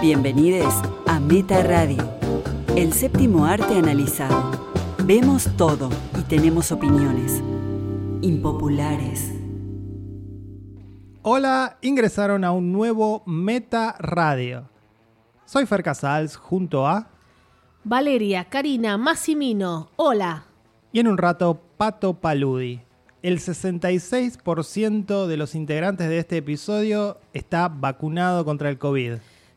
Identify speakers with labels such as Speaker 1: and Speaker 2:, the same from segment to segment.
Speaker 1: Bienvenidos a Meta Radio, el séptimo arte analizado. Vemos todo y tenemos opiniones impopulares.
Speaker 2: Hola, ingresaron a un nuevo Meta Radio. Soy Fer Casals junto a...
Speaker 3: Valeria, Karina, Massimino, hola.
Speaker 2: Y en un rato, Pato Paludi. El 66% de los integrantes de este episodio está vacunado contra el COVID.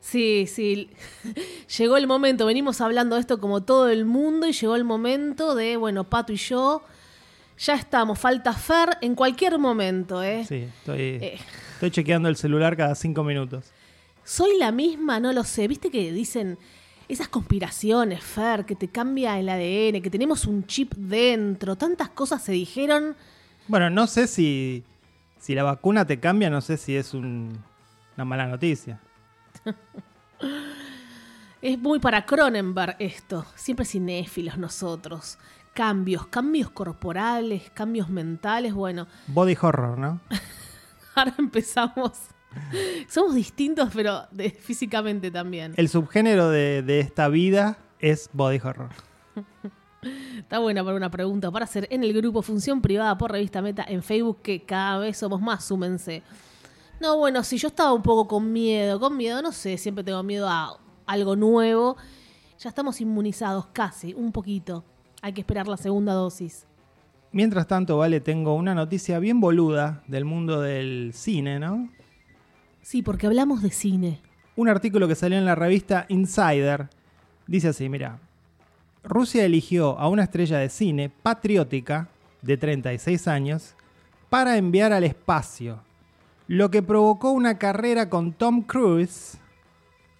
Speaker 3: Sí, sí, llegó el momento, venimos hablando de esto como todo el mundo y llegó el momento de, bueno, Pato y yo, ya estamos, falta Fer en cualquier momento, ¿eh?
Speaker 2: Sí, estoy, estoy chequeando el celular cada cinco minutos.
Speaker 3: Soy la misma, no lo sé, viste que dicen esas conspiraciones, Fer, que te cambia el ADN, que tenemos un chip dentro, tantas cosas se dijeron.
Speaker 2: Bueno, no sé si, si la vacuna te cambia, no sé si es un- una mala noticia.
Speaker 3: Es muy para Cronenberg esto, siempre cinéfilos nosotros. Cambios, cambios corporales, cambios mentales, bueno,
Speaker 2: Body horror, ¿no?
Speaker 3: ahora empezamos. Somos distintos, pero de- físicamente también.
Speaker 2: El subgénero de, de esta vida es body horror.
Speaker 3: Está buena para una pregunta para hacer en el grupo Función Privada por Revista Meta en Facebook, que cada vez somos más, súmense. No, bueno, si yo estaba un poco con miedo, con miedo, no sé, siempre tengo miedo a algo nuevo. Ya estamos inmunizados casi, un poquito. Hay que esperar la segunda dosis.
Speaker 2: Mientras tanto, vale, tengo una noticia bien boluda del mundo del cine, ¿no?
Speaker 3: Sí, porque hablamos de cine.
Speaker 2: Un artículo que salió en la revista Insider dice así, mira, Rusia eligió a una estrella de cine patriótica de 36 años para enviar al espacio, lo que provocó una carrera con Tom Cruise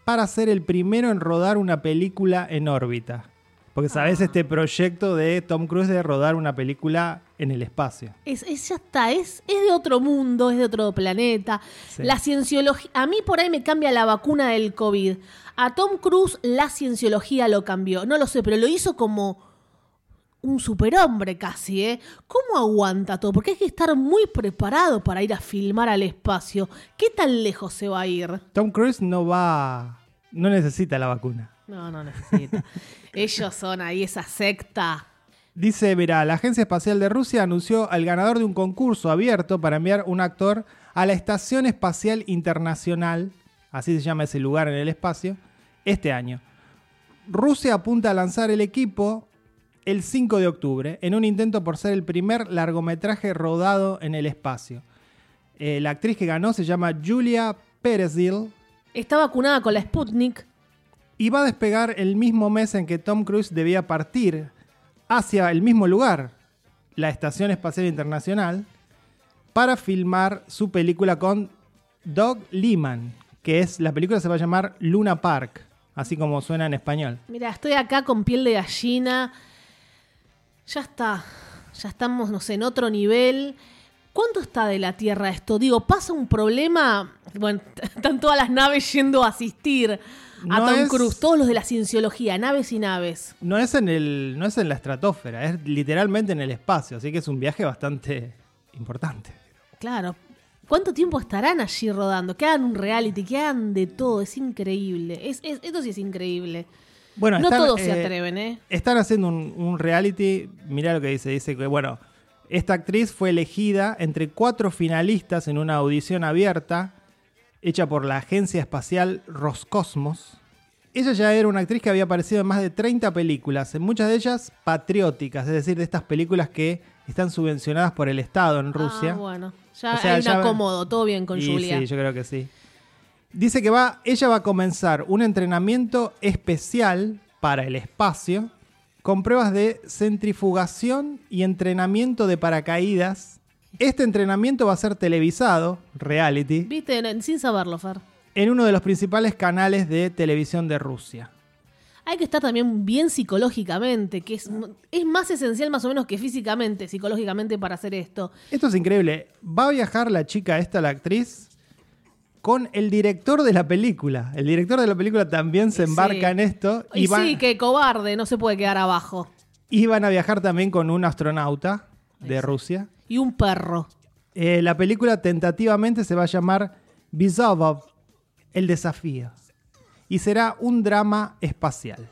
Speaker 2: para ser el primero en rodar una película en órbita. Porque sabes
Speaker 3: Ah.
Speaker 2: este proyecto de Tom Cruise de rodar una película en el espacio.
Speaker 3: Es, es- ya está, es, es de otro mundo, es de otro planeta.
Speaker 2: Sí.
Speaker 3: La cienciología, a mí por ahí me cambia la vacuna del COVID. A Tom Cruise la cienciología lo cambió. No lo sé, pero lo hizo como un superhombre casi, ¿eh? ¿Cómo aguanta todo? Porque hay que estar muy preparado para ir a filmar al espacio. ¿Qué tan lejos se va a ir?
Speaker 2: Tom Cruise no va, no necesita la vacuna.
Speaker 3: No, no necesita. Ellos son ahí esa secta.
Speaker 2: Dice, verá, la Agencia Espacial de Rusia anunció al ganador de un concurso abierto para enviar un actor a la Estación Espacial Internacional, así se llama ese lugar en el espacio, este año. Rusia apunta a lanzar el equipo el 5 de octubre, en un intento por ser el primer largometraje rodado en el espacio. Eh, la actriz que ganó se llama Julia Perezil
Speaker 3: Está vacunada con la Sputnik.
Speaker 2: y va a despegar el mismo mes en que Tom Cruise debía partir hacia el mismo lugar, la Estación Espacial Internacional, para filmar su película con Doug Liman, que es la película se va a llamar Luna Park, así como suena en español.
Speaker 3: Mira, estoy acá con piel de gallina. Ya está. Ya estamos, no sé, en otro nivel. ¿Cuánto está de la Tierra esto? Digo, pasa un problema. Bueno, están todas las naves yendo a asistir a
Speaker 2: No
Speaker 3: Tom
Speaker 2: es-
Speaker 3: Cruise. Todos los de la cienciología, naves y naves.
Speaker 2: No es en el no es en la estratosfera, es literalmente en el espacio, así que es un viaje bastante importante.
Speaker 3: Claro. ¿Cuánto tiempo estarán allí rodando? Que hagan un reality, que hagan de todo. Es increíble. Es, es- esto sí es increíble.
Speaker 2: Bueno,
Speaker 3: no
Speaker 2: están,
Speaker 3: todos se
Speaker 2: eh,
Speaker 3: atreven, ¿eh?
Speaker 2: Están haciendo un, un reality. Mirá lo que dice. Dice que, bueno, esta actriz fue elegida entre cuatro finalistas en una audición abierta hecha por la agencia espacial Roscosmos. Ella ya era una actriz que había aparecido en más de 30 películas, en muchas de ellas patrióticas, es decir, de estas películas que están subvencionadas por el Estado en Rusia.
Speaker 3: Ah, bueno. Ya
Speaker 2: O sea,
Speaker 3: hay un
Speaker 2: ya-
Speaker 3: acomodo. Todo bien con
Speaker 2: Y
Speaker 3: Julia.
Speaker 2: Sí, yo creo que sí. Dice que va, ella va a comenzar un entrenamiento especial para el espacio con pruebas de centrifugación y entrenamiento de paracaídas. Este entrenamiento va a ser televisado, reality,
Speaker 3: Viste, sin saberlo, Fer.
Speaker 2: en uno de los principales canales de televisión de Rusia.
Speaker 3: Hay que estar también bien psicológicamente, que es, es más esencial más o menos que físicamente, psicológicamente para hacer esto.
Speaker 2: Esto es increíble. Va a viajar la chica esta, la actriz, con el director de la película. El director de la película también se
Speaker 3: Sí.
Speaker 2: embarca en esto.
Speaker 3: Y,
Speaker 2: van-
Speaker 3: sí, que cobarde, no se puede quedar abajo.
Speaker 2: Y van a viajar también con un astronauta de Rusia.
Speaker 3: Y un perro.
Speaker 2: Eh, la película tentativamente se va a llamar Bizovov, el desafío. y será un drama espacial.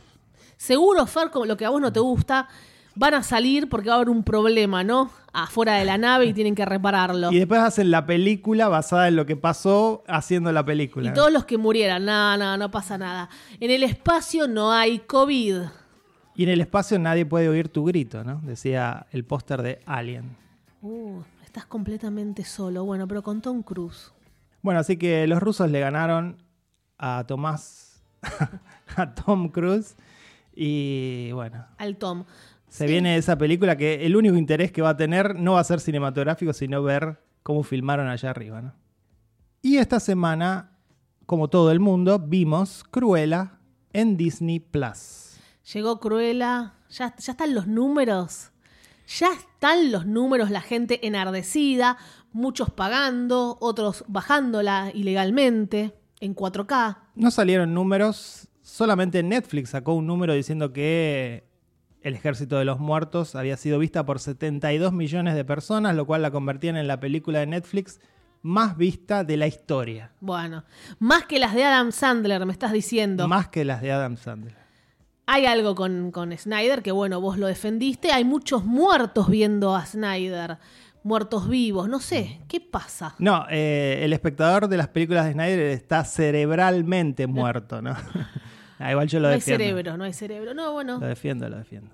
Speaker 3: Seguro, Fer, como lo que a vos no te gusta, van a salir porque va a haber un problema, ¿no? Afuera de la nave y tienen que repararlo.
Speaker 2: Y después hacen la película basada en lo que pasó haciendo la película.
Speaker 3: Y todos los que murieran, no, no, no pasa nada. En el espacio no hay COVID.
Speaker 2: Y en el espacio nadie puede oír tu grito, ¿no? Decía el póster de Alien.
Speaker 3: Uh, estás completamente solo. Bueno, pero con Tom Cruise.
Speaker 2: Bueno, así que los rusos le ganaron a Tomás, a Tom Cruise. Y bueno,
Speaker 3: Al Tom.
Speaker 2: Se
Speaker 3: Sí.
Speaker 2: viene esa película que el único interés que va a tener no va a ser cinematográfico, sino ver cómo filmaron allá arriba, ¿no? Y esta semana, como todo el mundo, vimos Cruella en Disney Plus.
Speaker 3: Llegó Cruella. Ya, ya están los números. Ya están los números, la gente enardecida, muchos pagando, otros bajándola ilegalmente en 4K.
Speaker 2: No salieron números, solamente Netflix sacó un número diciendo que El Ejército de los Muertos había sido vista por 72 millones de personas, lo cual la convertían en la película de Netflix más vista de la historia.
Speaker 3: Bueno, más que las de Adam Sandler, me estás diciendo.
Speaker 2: Más que las de Adam Sandler.
Speaker 3: Hay algo con, con Snyder que, bueno, vos lo defendiste. Hay muchos muertos viendo a Snyder. Muertos vivos. No sé, ¿qué pasa?
Speaker 2: No, eh, el espectador de las películas de Snyder está cerebralmente muerto, ¿no? Ah, igual yo lo
Speaker 3: no hay cerebro, no hay cerebro. No, bueno.
Speaker 2: Lo defiendo, lo defiendo.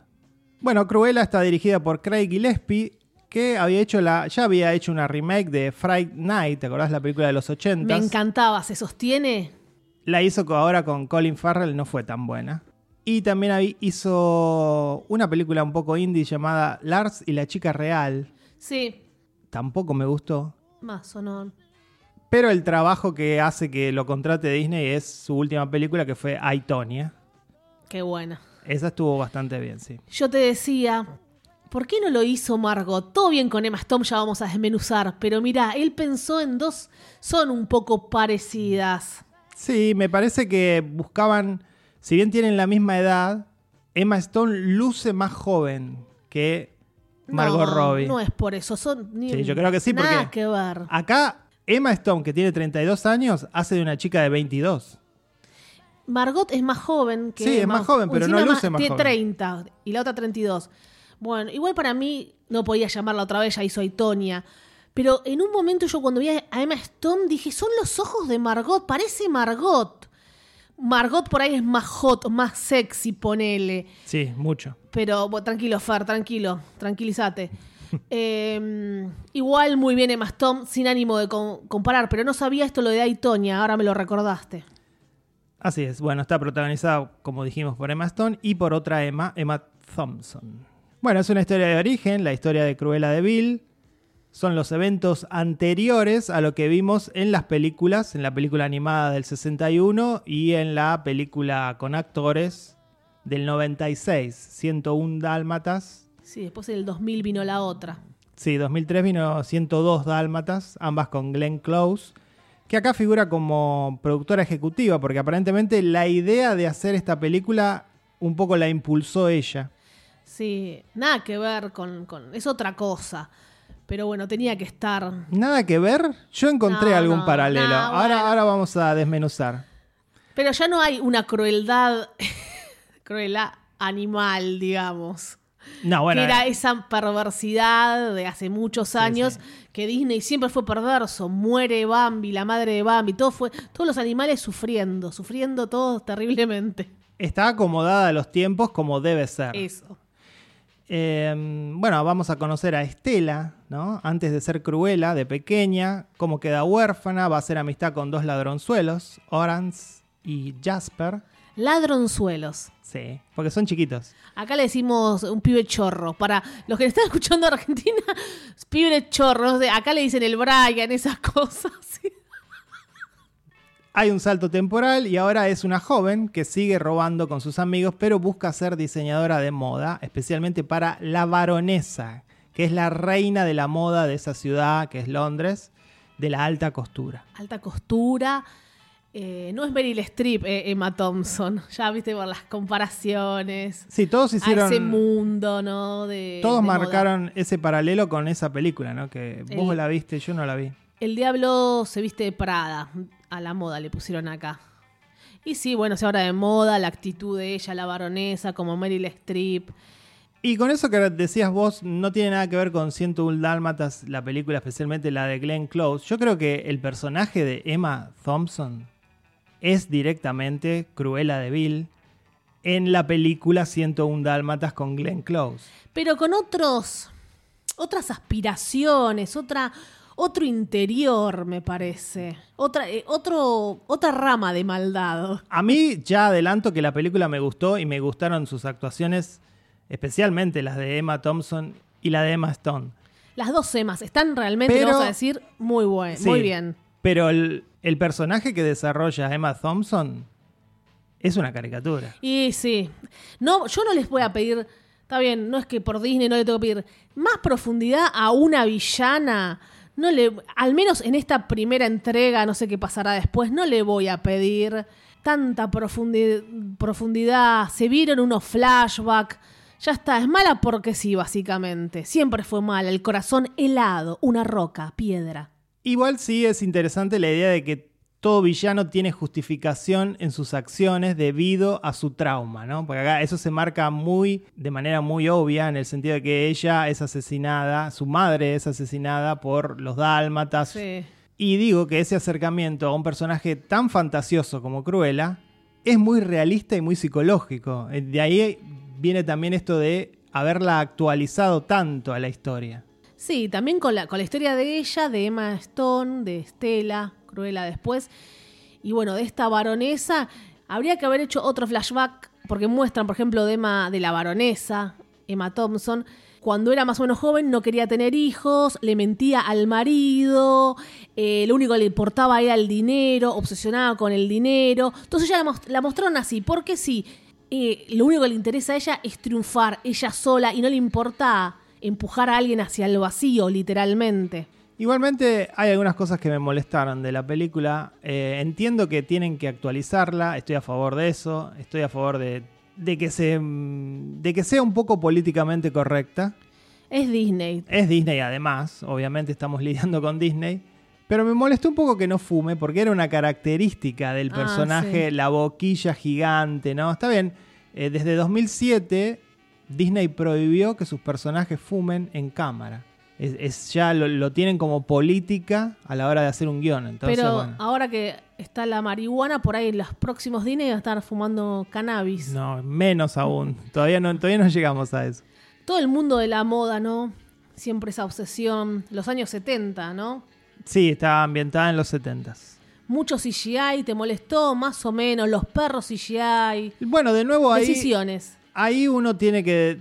Speaker 2: Bueno, Cruella está dirigida por Craig Gillespie, que había hecho la, ya había hecho una remake de Fright Night, ¿te acordás la película de los 80?
Speaker 3: Me encantaba. ¿Se sostiene?
Speaker 2: La hizo ahora con Colin Farrell, no fue tan buena. Y también hizo una película un poco indie llamada Lars y la chica real.
Speaker 3: Sí,
Speaker 2: Tampoco me gustó.
Speaker 3: más o no.
Speaker 2: Pero el trabajo que hace que lo contrate Disney es su última película que fue I, Tonya.
Speaker 3: Qué buena.
Speaker 2: Esa estuvo bastante bien, sí.
Speaker 3: Yo te decía, ¿por qué no lo hizo Margot? Todo bien con Emma Stone, ya vamos a desmenuzar. Pero mira, él pensó en dos, son un poco parecidas.
Speaker 2: Sí, me parece que buscaban, si bien tienen la misma edad, Emma Stone luce más joven que Margot
Speaker 3: no,
Speaker 2: Robbie.
Speaker 3: No es por eso, son ni
Speaker 2: Sí, yo creo que sí,
Speaker 3: nada
Speaker 2: porque-
Speaker 3: que ver.
Speaker 2: Acá, Emma Stone, que tiene 32 años, hace de una chica de 22.
Speaker 3: Margot es más joven que
Speaker 2: Sí, es más joven, pero no luce más
Speaker 3: Tiene
Speaker 2: joven.
Speaker 3: 30 y la otra 32. Bueno, igual para mí no podía llamarla otra vez, ya hizo Aitonia. Pero en un momento yo cuando vi a Emma Stone dije, son los ojos de Margot, parece Margot. Margot por ahí es más hot, más sexy, ponele.
Speaker 2: Sí, mucho.
Speaker 3: Pero bueno, tranquilo, Fer, tranquilo, tranquilízate. Eh, igual muy bien Emma Stone, sin ánimo de com- comparar, pero no sabía esto lo de Aitonia, ahora me lo recordaste.
Speaker 2: Así es. Bueno, está protagonizada, como dijimos, por Emma Stone y por otra Emma, Emma Thompson. Bueno, es una historia de origen, la historia de Cruella de Vil. Son los eventos anteriores a lo que vimos en las películas, en la película animada del 61 y en la película con actores del 96, 101 Dálmatas.
Speaker 3: Sí, después en el 2000 vino la otra.
Speaker 2: Sí, 2003 vino 102 Dálmatas, ambas con Glenn Close, que acá figura como productora ejecutiva, porque aparentemente la idea de hacer esta película un poco la impulsó ella.
Speaker 3: Sí, nada que ver con, con- Es otra cosa. Pero bueno, tenía que estar.
Speaker 2: Nada que ver, yo encontré
Speaker 3: No,
Speaker 2: algún
Speaker 3: no,
Speaker 2: paralelo.
Speaker 3: no,
Speaker 2: ahora,
Speaker 3: bueno.
Speaker 2: ahora vamos a desmenuzar.
Speaker 3: Pero ya no hay una crueldad. crueldad animal, digamos.
Speaker 2: No, bueno,
Speaker 3: que era
Speaker 2: eh,
Speaker 3: esa perversidad de hace muchos años que Disney siempre fue perverso. Muere Bambi, la madre de Bambi, todo fue, todos los animales sufriendo, sufriendo todos terriblemente.
Speaker 2: está acomodada a los tiempos como debe ser.
Speaker 3: Eso.
Speaker 2: Eh, bueno, vamos a conocer a Estela, ¿no? Antes de ser Cruella, de pequeña, cómo queda huérfana, va a hacer amistad con dos ladronzuelos, Orange y Jasper.
Speaker 3: Ladronzuelos.
Speaker 2: Sí, porque son chiquitos.
Speaker 3: Acá le decimos un pibe chorro. Para los que están escuchando Argentina, pibe chorro. acá le dicen el Brian, esas cosas. sí.
Speaker 2: Hay un salto temporal y ahora es una joven que sigue robando con sus amigos, pero busca ser diseñadora de moda, especialmente para la baronesa, que es la reina de la moda de esa ciudad, que es Londres, de la alta costura.
Speaker 3: Alta costura. Eh, no es Meryl Streep, eh, Emma Thompson. Ya viste por las comparaciones.
Speaker 2: Sí, todos
Speaker 3: a
Speaker 2: hicieron...
Speaker 3: ese mundo, ¿no? De,
Speaker 2: Todos
Speaker 3: de moda.
Speaker 2: marcaron ese paralelo con esa película, ¿no? Que vos
Speaker 3: El-
Speaker 2: la viste, yo no la vi.
Speaker 3: El diablo se viste de Prada. A la moda le pusieron acá. Y sí, bueno, se habla de moda, la actitud de ella, la baronesa, como Meryl Streep.
Speaker 2: Y con eso que decías vos, no tiene nada que ver con 101 Dálmatas, la película, especialmente la de Glenn Close. Yo creo que el personaje de Emma Thompson es directamente Cruella de Vil en la película 101 Dálmatas con Glenn Close.
Speaker 3: Pero con otros, otras aspiraciones, otra, otro interior, me parece. Otra, eh, otro, otra rama de maldad.
Speaker 2: A mí ya adelanto que la película me gustó y me gustaron sus actuaciones especialmente las de Emma Thompson y la de Emma Stone.
Speaker 3: Las dos Emmas están realmente,
Speaker 2: Pero-
Speaker 3: vamos a decir, muy buen,
Speaker 2: Sí,
Speaker 3: muy bien.
Speaker 2: Pero el, el personaje que desarrolla Emma Thompson es una caricatura.
Speaker 3: Y sí, no, yo no les voy a pedir, está bien, no es que por Disney no le tengo que pedir más profundidad a una villana. No le, al menos en esta primera entrega, no sé qué pasará después, no le voy a pedir tanta profundi- profundidad. Se vieron unos flashbacks. Ya está, es mala porque sí, básicamente. Siempre fue mala, el corazón helado, una roca, piedra.
Speaker 2: Igual sí es interesante la idea de que todo villano tiene justificación en sus acciones debido a su trauma, ¿no? Porque acá eso se marca muy, de manera muy obvia, en el sentido de que ella es asesinada, su madre es asesinada por los dálmatas.
Speaker 3: Sí.
Speaker 2: Y digo que ese acercamiento a un personaje tan fantasioso como Cruella es muy realista y muy psicológico. Eh, De ahí viene también esto de haberla actualizado tanto a la historia.
Speaker 3: Sí, también con la, con la historia de ella, de Emma Stone, de Estela, Cruella después. Y bueno, de esta baronesa, habría que haber hecho otro flashback, porque muestran, por ejemplo, de Emma, de la baronesa, Emma Thompson. Cuando era más o menos joven no quería tener hijos, le mentía al marido, eh, lo único que le importaba era el dinero, obsesionada con el dinero. Entonces ya la, mos- la mostraron así, porque sí, eh, lo único que le interesa a ella es triunfar ella sola y no le importa empujar a alguien hacia el vacío, literalmente.
Speaker 2: Igualmente hay algunas cosas que me molestaron de la película. Eh, entiendo que tienen que actualizarla, estoy a favor de eso, estoy a favor de, de que, se, mm, de que sea un poco políticamente correcta.
Speaker 3: Es Disney.
Speaker 2: Es Disney además, obviamente estamos lidiando con Disney. Pero me molestó un poco que no fume, porque era una característica del
Speaker 3: Ah,
Speaker 2: personaje,
Speaker 3: sí.
Speaker 2: la boquilla gigante, ¿no? Está bien, eh, desde 2007 Disney prohibió que sus personajes fumen en cámara. Es, es- ya lo, lo tienen como política a la hora de hacer un guion. Entonces,
Speaker 3: Pero
Speaker 2: bueno.
Speaker 3: ahora que está la marihuana, por ahí en los próximos Disney van a estar fumando cannabis.
Speaker 2: No, menos aún. Todavía no, todavía no llegamos a eso.
Speaker 3: Todo el mundo de la moda, ¿no? Siempre esa obsesión. Los años 70, ¿no?
Speaker 2: Sí, está ambientada en los 70s.
Speaker 3: Mucho CGI, ¿te molestó? Más o menos. Los perros CGI.
Speaker 2: Bueno, de nuevo ahí...
Speaker 3: Decisiones.
Speaker 2: Ahí uno tiene que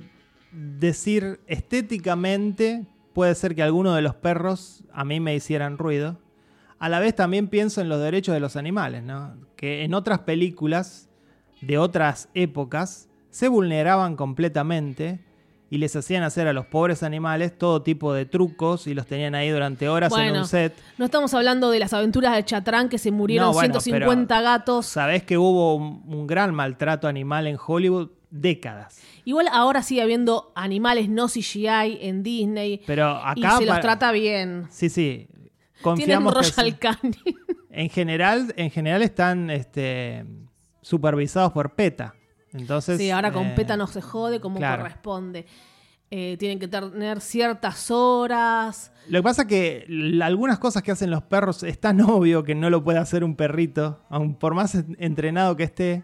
Speaker 2: decir estéticamente, puede ser que algunos de los perros a mí me hicieran ruido. A la vez también pienso en los derechos de los animales, ¿no? Que en otras películas de otras épocas se vulneraban completamente y les hacían hacer a los pobres animales todo tipo de trucos y los tenían ahí durante horas en un set.
Speaker 3: no estamos hablando de las aventuras de Chatrán que se murieron
Speaker 2: No, bueno,
Speaker 3: 150 gatos.
Speaker 2: Sabés que hubo un, un gran maltrato animal en Hollywood décadas.
Speaker 3: Igual ahora sigue habiendo animales no CGI en Disney.
Speaker 2: Pero
Speaker 3: y
Speaker 2: acá
Speaker 3: se los trata bien.
Speaker 2: Sí, sí.
Speaker 3: Tienen
Speaker 2: Confiamos
Speaker 3: Royal.
Speaker 2: En general, en general están este, supervisados por PETA. Entonces,
Speaker 3: Sí, ahora con
Speaker 2: eh,
Speaker 3: PETA no se jode como
Speaker 2: claro.
Speaker 3: corresponde. Eh, tienen que tener ciertas horas.
Speaker 2: Lo que pasa es que algunas cosas que hacen los perros es tan obvio que no lo puede hacer un perrito, aun por más en- entrenado que esté.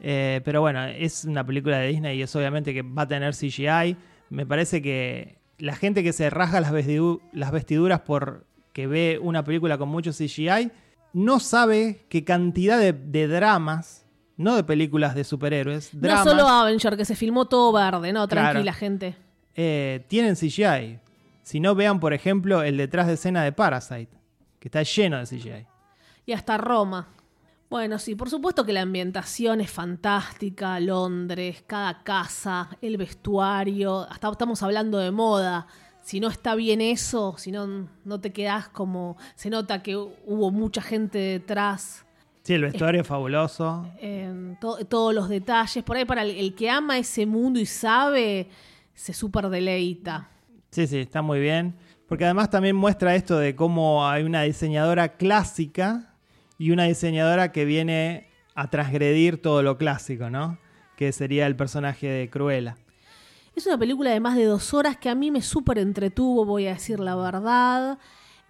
Speaker 2: Eh, pero bueno, es una película de Disney y es obviamente que va a tener CGI. Me parece que la gente que se rasga las, vestidu- las vestiduras por que ve una película con mucho CGI no sabe qué cantidad de, de dramas, no de películas de superhéroes, dramas,
Speaker 3: No solo Avenger, que se filmó todo verde, no,
Speaker 2: Claro.
Speaker 3: tranquila, gente.
Speaker 2: eh, tienen CGI. Si no, vean, por ejemplo, el detrás de escena de Parasite, que está lleno de CGI.
Speaker 3: Y hasta Roma. Bueno, sí, por supuesto que la ambientación es fantástica, Londres, cada casa, el vestuario, hasta estamos hablando de moda. Si no está bien eso, si no, no te quedás como... Se nota que hubo mucha gente detrás,
Speaker 2: Sí, el vestuario es fabuloso.
Speaker 3: to- todos los detalles. Por ahí para el, el que ama ese mundo y sabe, se súper deleita.
Speaker 2: Sí, sí, está muy bien. Porque además también muestra esto de cómo hay una diseñadora clásica y una diseñadora que viene a transgredir todo lo clásico, ¿no? Que sería el personaje de Cruella.
Speaker 3: Es una película de más de dos horas que a mí me súper entretuvo, voy a decir la verdad.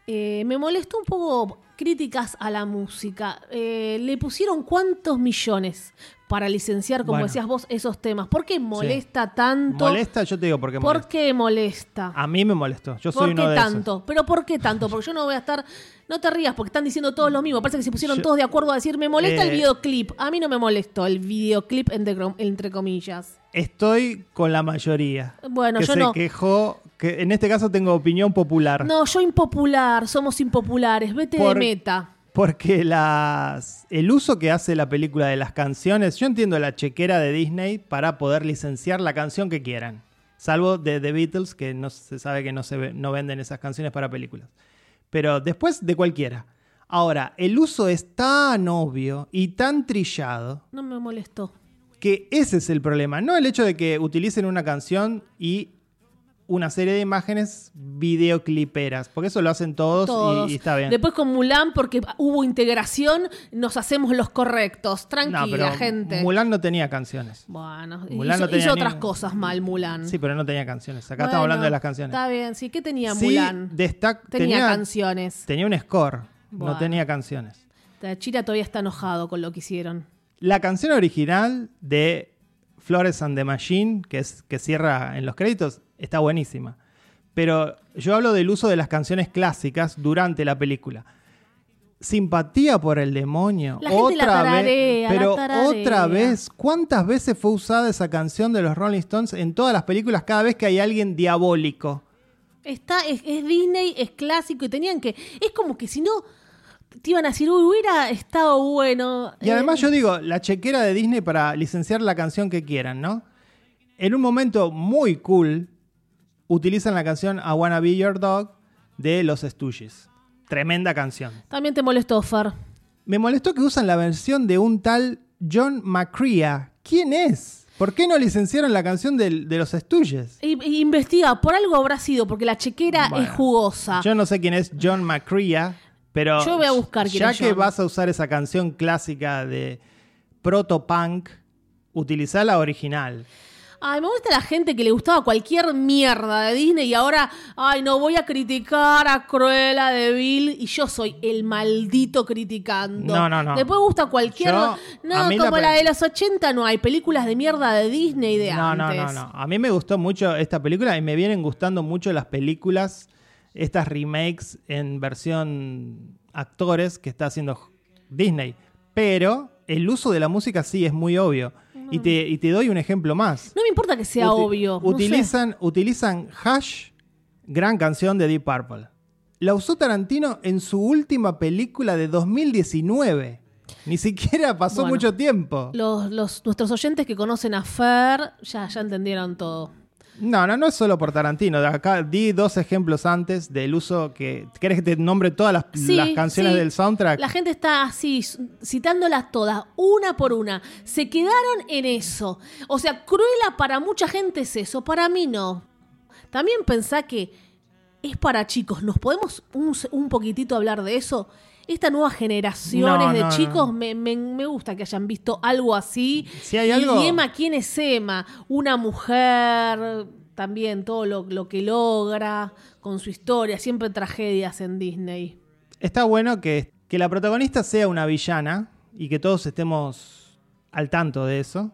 Speaker 3: Eh, me molestó un poco críticas a la música. Eh, le pusieron cuántos millones para licenciar, como
Speaker 2: Bueno.
Speaker 3: decías vos, esos temas. ¿Por qué molesta tanto?
Speaker 2: ¿Molesta? Yo te digo por qué
Speaker 3: ¿Por
Speaker 2: molesta.
Speaker 3: qué molesta?
Speaker 2: A mí me molestó. Yo soy
Speaker 3: ¿Por
Speaker 2: uno
Speaker 3: qué
Speaker 2: de
Speaker 3: tanto? ¿Pero por qué tanto? Porque yo no voy a estar... No te rías porque están diciendo todos lo mismo. Parece que se pusieron
Speaker 2: Yo-
Speaker 3: todos de acuerdo a decir, me molesta el
Speaker 2: Eh,
Speaker 3: videoclip. A mí no me molestó el videoclip entre, entre comillas.
Speaker 2: Estoy con la mayoría.
Speaker 3: Bueno,
Speaker 2: que
Speaker 3: yo
Speaker 2: se
Speaker 3: no.
Speaker 2: quejó, que en este caso tengo opinión popular.
Speaker 3: No, yo impopular, somos impopulares, vete
Speaker 2: Por-
Speaker 3: de meta.
Speaker 2: Porque las, el uso que hace la película de las canciones, yo entiendo la chequera de Disney para poder licenciar la canción que quieran. Salvo de The Beatles, que no se sabe que no, se no venden esas canciones para películas. Pero después de cualquiera. Ahora, el uso es tan obvio y tan trillado
Speaker 3: No me molestó.
Speaker 2: que ese es el problema. No el hecho de que utilicen una canción y una serie de imágenes videocliperas, porque eso lo hacen todos, y-
Speaker 3: Todos.
Speaker 2: Y, está bien.
Speaker 3: Después con Mulan, porque hubo integración, nos hacemos los correctos. Tranquila,
Speaker 2: no, pero
Speaker 3: gente.
Speaker 2: Mulan no tenía canciones.
Speaker 3: Bueno,
Speaker 2: Mulan
Speaker 3: hizo,
Speaker 2: no tenía
Speaker 3: hizo
Speaker 2: ni-
Speaker 3: otras cosas mal, Mulan.
Speaker 2: Sí, pero no tenía canciones. Acá
Speaker 3: Bueno,
Speaker 2: estamos hablando de las canciones.
Speaker 3: Está bien, sí. ¿Qué tenía
Speaker 2: Sí,
Speaker 3: Mulan? tenía,
Speaker 2: tenía,
Speaker 3: canciones.
Speaker 2: tenía un score,
Speaker 3: Bueno.
Speaker 2: no tenía canciones.
Speaker 3: Chira todavía está enojado con lo que hicieron.
Speaker 2: La canción original de Flores and the Machine, que, es, que cierra en los créditos, está buenísima. Pero yo hablo del uso de las canciones clásicas durante la película. Simpatía por el demonio.
Speaker 3: La gente la
Speaker 2: otra
Speaker 3: tararea,
Speaker 2: vez.
Speaker 3: la
Speaker 2: Pero
Speaker 3: tararea.
Speaker 2: otra vez, ¿cuántas veces fue usada esa canción de los Rolling Stones en todas las películas cada vez que hay alguien diabólico?
Speaker 3: Está, es, es Disney, es clásico y tenían que. Es como que si no. Te iban a decir, uy, hubiera estado bueno.
Speaker 2: Y además
Speaker 3: Eh,
Speaker 2: yo digo, la chequera de Disney para licenciar la canción que quieran, ¿no? En un momento muy cool, utilizan la canción I Wanna Be Your Dog de Los Stooges. Tremenda canción.
Speaker 3: También te molestó, Fer.
Speaker 2: Me molestó que usan la versión de un tal John McCrea. ¿Quién es? ¿Por qué no licenciaron la canción de, Los Stooges?
Speaker 3: Investiga, por algo habrá sido, porque la chequera
Speaker 2: Bueno,
Speaker 3: es jugosa.
Speaker 2: Yo no sé quién es John McCrea, pero
Speaker 3: Yo voy a buscar quién
Speaker 2: ya
Speaker 3: es
Speaker 2: que
Speaker 3: John.
Speaker 2: vas a usar esa canción clásica de proto-punk, utilizá la original.
Speaker 3: Ay, me gusta la gente que le gustaba cualquier mierda de Disney y ahora, ay, no voy a criticar a Cruella de Vil y yo soy el maldito criticando.
Speaker 2: No, no, no.
Speaker 3: Después gusta cualquier.
Speaker 2: Yo-
Speaker 3: no, como
Speaker 2: la
Speaker 3: de los 80 no hay películas de mierda de Disney de
Speaker 2: No, no,
Speaker 3: antes.
Speaker 2: no, no. A mí me gustó mucho esta película y me vienen gustando mucho las películas, estas remakes en versión actores que está haciendo Disney. Pero el uso de la música sí es muy obvio. Y, te, y te doy un ejemplo más.
Speaker 3: No me importa que sea
Speaker 2: Uti-
Speaker 3: obvio. no sé.
Speaker 2: Utilizan, utilizan Hash, gran canción de Deep Purple. La usó Tarantino en su última película de 2019. Ni siquiera pasó
Speaker 3: Bueno.
Speaker 2: mucho tiempo.
Speaker 3: Los, los- nuestros oyentes que conocen a Fer ya, ya entendieron todo.
Speaker 2: No, no, no es solo por Tarantino. Acá di dos ejemplos antes del uso que. ¿Querés que te nombre todas las,
Speaker 3: Sí,
Speaker 2: las canciones
Speaker 3: sí.
Speaker 2: del soundtrack?
Speaker 3: La gente está así, citándolas todas, una por una. Se quedaron en eso. O sea, Cruella para mucha gente es eso, para mí no. También pensá que es para chicos. ¿Nos podemos un, un poquitito hablar de eso? Estas nuevas generaciones
Speaker 2: No,
Speaker 3: de
Speaker 2: no,
Speaker 3: chicos,
Speaker 2: no.
Speaker 3: Me, me- me gusta que hayan visto algo así.
Speaker 2: Si hay
Speaker 3: Y-
Speaker 2: algo-
Speaker 3: Y Emma, ¿quién es Emma? Una mujer, también todo lo, lo que logra con su historia. Siempre tragedias en Disney.
Speaker 2: Está bueno que, que la protagonista sea una villana y que todos estemos al tanto de eso.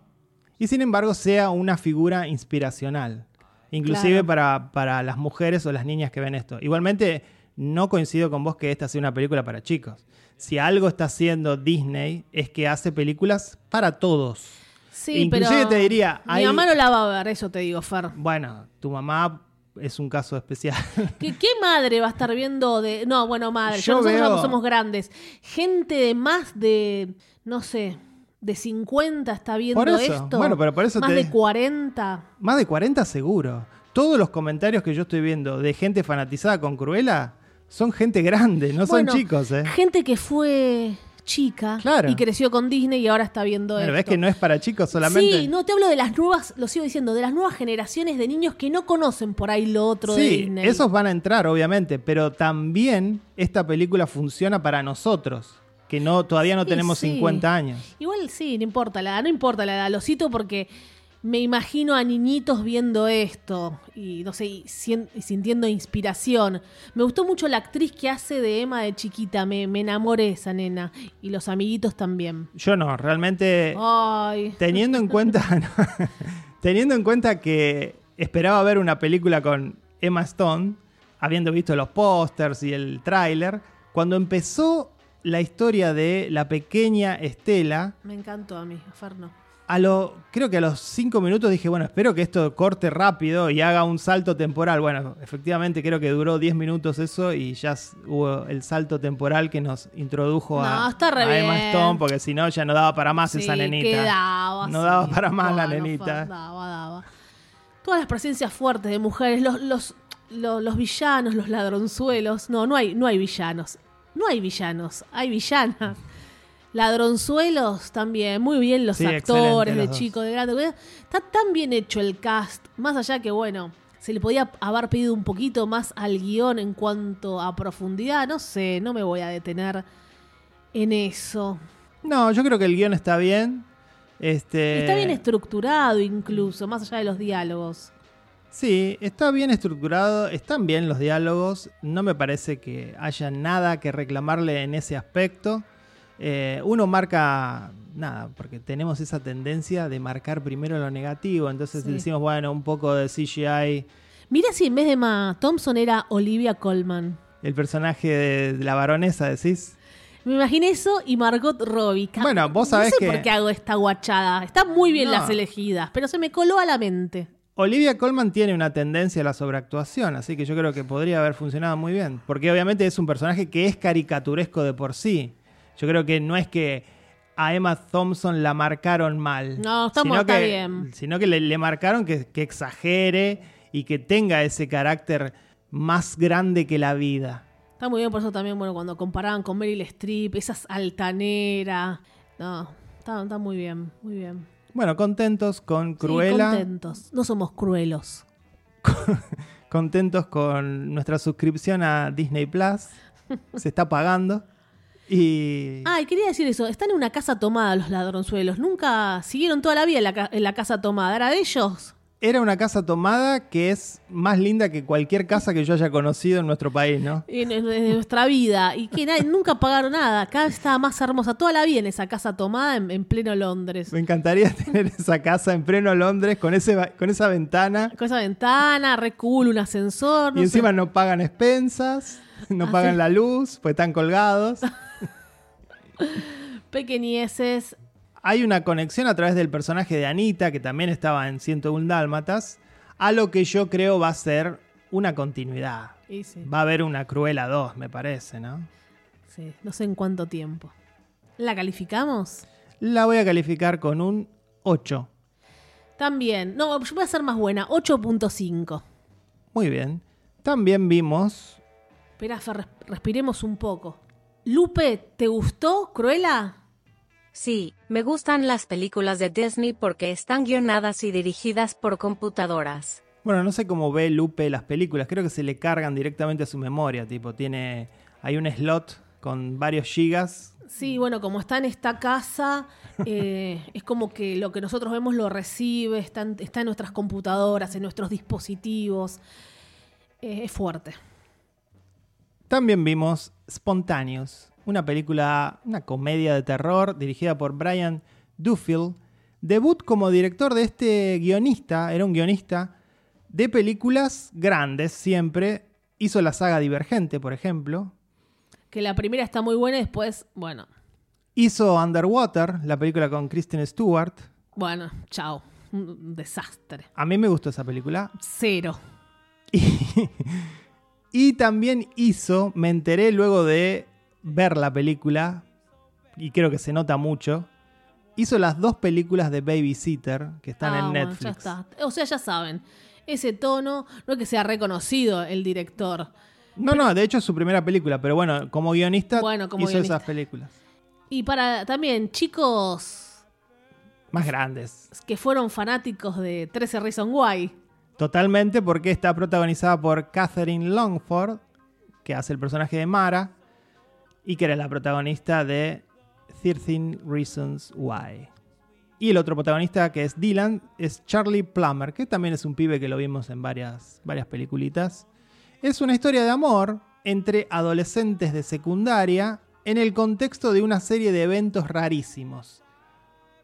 Speaker 2: Y sin embargo sea una figura inspiracional. Inclusive
Speaker 3: Claro.
Speaker 2: para, para las mujeres o las niñas que ven esto. Igualmente, no coincido con vos que esta sea una película para chicos. Si algo está haciendo Disney es que hace películas para todos.
Speaker 3: Sí,
Speaker 2: Inclusive
Speaker 3: pero
Speaker 2: te diría,
Speaker 3: Mi
Speaker 2: hay-
Speaker 3: mamá no la va a ver, eso te digo, Fer.
Speaker 2: Bueno, tu mamá es un caso especial.
Speaker 3: ¿Qué, qué madre va a estar viendo de.? No, bueno, madre,
Speaker 2: Yo
Speaker 3: nosotros
Speaker 2: veo-
Speaker 3: somos- somos grandes. Gente de más de. No sé. De 50 está viendo
Speaker 2: Por eso,
Speaker 3: esto.
Speaker 2: bueno, pero por eso
Speaker 3: Más
Speaker 2: te-
Speaker 3: de 40.
Speaker 2: Más de 40 seguro. Todos los comentarios que yo estoy viendo de gente fanatizada con Cruella son gente grande, no
Speaker 3: Bueno,
Speaker 2: son chicos, ¿eh?
Speaker 3: Gente que fue chica
Speaker 2: Claro.
Speaker 3: y creció con Disney y ahora está viendo
Speaker 2: Pero
Speaker 3: esto.
Speaker 2: ves que no es para chicos solamente.
Speaker 3: Sí, no te hablo de las nuevas, lo sigo diciendo, de las nuevas generaciones de niños que no conocen por ahí lo otro de
Speaker 2: Sí,
Speaker 3: Disney.
Speaker 2: esos van a entrar, obviamente, pero también esta película funciona para nosotros, que no, todavía no
Speaker 3: Sí,
Speaker 2: tenemos
Speaker 3: sí.
Speaker 2: 50 años.
Speaker 3: Igual sí, no importa la edad, no importa la edad, lo cito porque me imagino a niñitos viendo esto y no sé, y sintiendo inspiración. Me gustó mucho la actriz que hace de Emma de chiquita, me, me enamoré esa nena y los amiguitos también.
Speaker 2: Yo no, realmente
Speaker 3: Ay,
Speaker 2: teniendo en cuenta teniendo en cuenta que esperaba ver una película con Emma Stone, habiendo visto los pósters y el tráiler, cuando empezó la historia de la pequeña Estela,
Speaker 3: me encantó a mí, a Fer no.
Speaker 2: A lo, creo que a los cinco minutos dije, bueno, espero que esto corte rápido y haga un salto temporal. Bueno, efectivamente creo que duró 10 minutos eso y ya hubo el salto temporal que nos introdujo a,
Speaker 3: No,
Speaker 2: Emma. Stone, porque si no ya no daba para más
Speaker 3: Sí,
Speaker 2: esa nenita. no
Speaker 3: sí.
Speaker 2: daba para más la nenita.
Speaker 3: Daba, daba. Todas las presencias fuertes de mujeres, los, los, los, los villanos, los ladronzuelos. No, no hay, no hay villanos. No hay villanos, hay villanas. Ladronzuelos también, muy bien los
Speaker 2: Sí,
Speaker 3: actores, de
Speaker 2: los
Speaker 3: chico, de grande. Está tan bien hecho el cast, más allá que, bueno, se le podía haber pedido un poquito más al guion en cuanto a profundidad. No sé, no me voy a detener en eso.
Speaker 2: No, yo creo que el guion está bien. Este,
Speaker 3: Está bien estructurado incluso, más allá de los diálogos.
Speaker 2: Sí, está bien estructurado, están bien los diálogos, no me parece que haya nada que reclamarle en ese aspecto. Eh, uno marca, nada, porque tenemos esa tendencia de marcar primero lo negativo, entonces
Speaker 3: Sí.
Speaker 2: decimos, bueno, un poco de CGI,
Speaker 3: Mira si en vez de Emma Thompson era Olivia Colman.
Speaker 2: el personaje de, de la baronesa, decís.
Speaker 3: Me imaginé eso y Margot Robbie.
Speaker 2: Bueno, vos sabés
Speaker 3: no sé
Speaker 2: que-
Speaker 3: por qué hago esta guachada. Están muy bien
Speaker 2: No.
Speaker 3: las elegidas, pero se me coló a la mente.
Speaker 2: Olivia Colman tiene una tendencia a la sobreactuación, así que yo creo que podría haber funcionado muy bien. Porque obviamente es un personaje que es caricaturesco de por sí. Yo creo que no es que a Emma Thompson la marcaron mal.
Speaker 3: No,
Speaker 2: sino
Speaker 3: está
Speaker 2: que,
Speaker 3: bien.
Speaker 2: Sino que le, le marcaron que, que exagere y que tenga ese carácter más grande que la vida.
Speaker 3: Está muy bien, por eso también, bueno, cuando comparaban con Meryl Streep, esas altaneras. No, está, está muy bien, muy bien.
Speaker 2: Bueno, contentos con
Speaker 3: Sí,
Speaker 2: Cruella,
Speaker 3: contentos. No somos cruelos.
Speaker 2: contentos con nuestra suscripción a Disney Plus. Se está pagando. Y
Speaker 3: Ah, y quería decir eso. Están en una casa tomada los ladronzuelos. Nunca siguieron toda la vida en la, en la casa tomada. ¿Era de ellos?
Speaker 2: Era una casa tomada que es más linda que cualquier casa que yo haya conocido en nuestro país, ¿no?
Speaker 3: En, en- en nuestra vida. Y que nadie- nunca pagaron nada. Cada vez estaba más hermosa. Toda la vida en esa casa tomada en, en pleno Londres.
Speaker 2: Me encantaría tener esa casa en pleno Londres con, ese, con esa ventana
Speaker 3: Con esa ventana, re cool, un ascensor. No
Speaker 2: y encima
Speaker 3: sé.
Speaker 2: no pagan expensas, no
Speaker 3: Ah,
Speaker 2: pagan la luz, pues están colgados.
Speaker 3: Pequeñeces.
Speaker 2: Hay una conexión a través del personaje de Anita, que también estaba en 101 Dálmatas, a lo que yo creo va a ser una continuidad.
Speaker 3: Sí,
Speaker 2: Va a haber una Cruella 2, me parece, ¿no?
Speaker 3: sí, no sé en cuánto tiempo. ¿La calificamos?
Speaker 2: La voy a calificar con un 8.
Speaker 3: También. No, yo voy a ser más buena. 8.5.
Speaker 2: Muy bien. También vimos
Speaker 3: Espera, respiremos un poco. Lupe, ¿te gustó Cruella?
Speaker 4: Sí, me gustan las películas de Disney porque están guionadas y dirigidas por computadoras.
Speaker 2: Bueno, no sé cómo ve Lupe las películas, creo que se le cargan directamente a su memoria, tipo, tiene, hay un slot con varios gigas.
Speaker 3: Sí, bueno, como está en esta casa, eh, es como que lo que nosotros vemos lo recibe, está en, está en nuestras computadoras, en nuestros dispositivos. Eh, es fuerte.
Speaker 2: También vimos Spontaneous, una película, una comedia de terror dirigida por Brian Duffield, debut como director de este guionista, era un guionista de películas grandes siempre, hizo la saga Divergente, por ejemplo,
Speaker 3: Que la primera está muy buena y después, bueno,
Speaker 2: hizo Underwater, la película con Kristen Stewart,
Speaker 3: bueno, chao. Un un desastre.
Speaker 2: a mí me gustó esa película,
Speaker 3: Cero.
Speaker 2: Y, y también hizo, me enteré luego de ver la película, y creo que se nota mucho, hizo las dos películas de Babysitter que están
Speaker 3: Ah,
Speaker 2: en
Speaker 3: bueno,
Speaker 2: Netflix.
Speaker 3: ya está. O sea, ya saben, ese tono, no es que sea reconocido el director.
Speaker 2: No, no, de hecho es su primera película, pero bueno, como guionista
Speaker 3: Bueno, como
Speaker 2: hizo
Speaker 3: guionista.
Speaker 2: esas películas.
Speaker 3: Y para también chicos
Speaker 2: Más grandes.
Speaker 3: que fueron fanáticos de 13 Reasons Why.
Speaker 2: Totalmente, porque está protagonizada por Catherine Longford, que hace el personaje de Mara. y que era la protagonista de 13 Reasons Why. Y el otro protagonista que es Dylan es Charlie Plummer, que también es un pibe que lo vimos en varias, varias peliculitas. Es una historia de amor entre adolescentes de secundaria en el contexto de una serie de eventos rarísimos.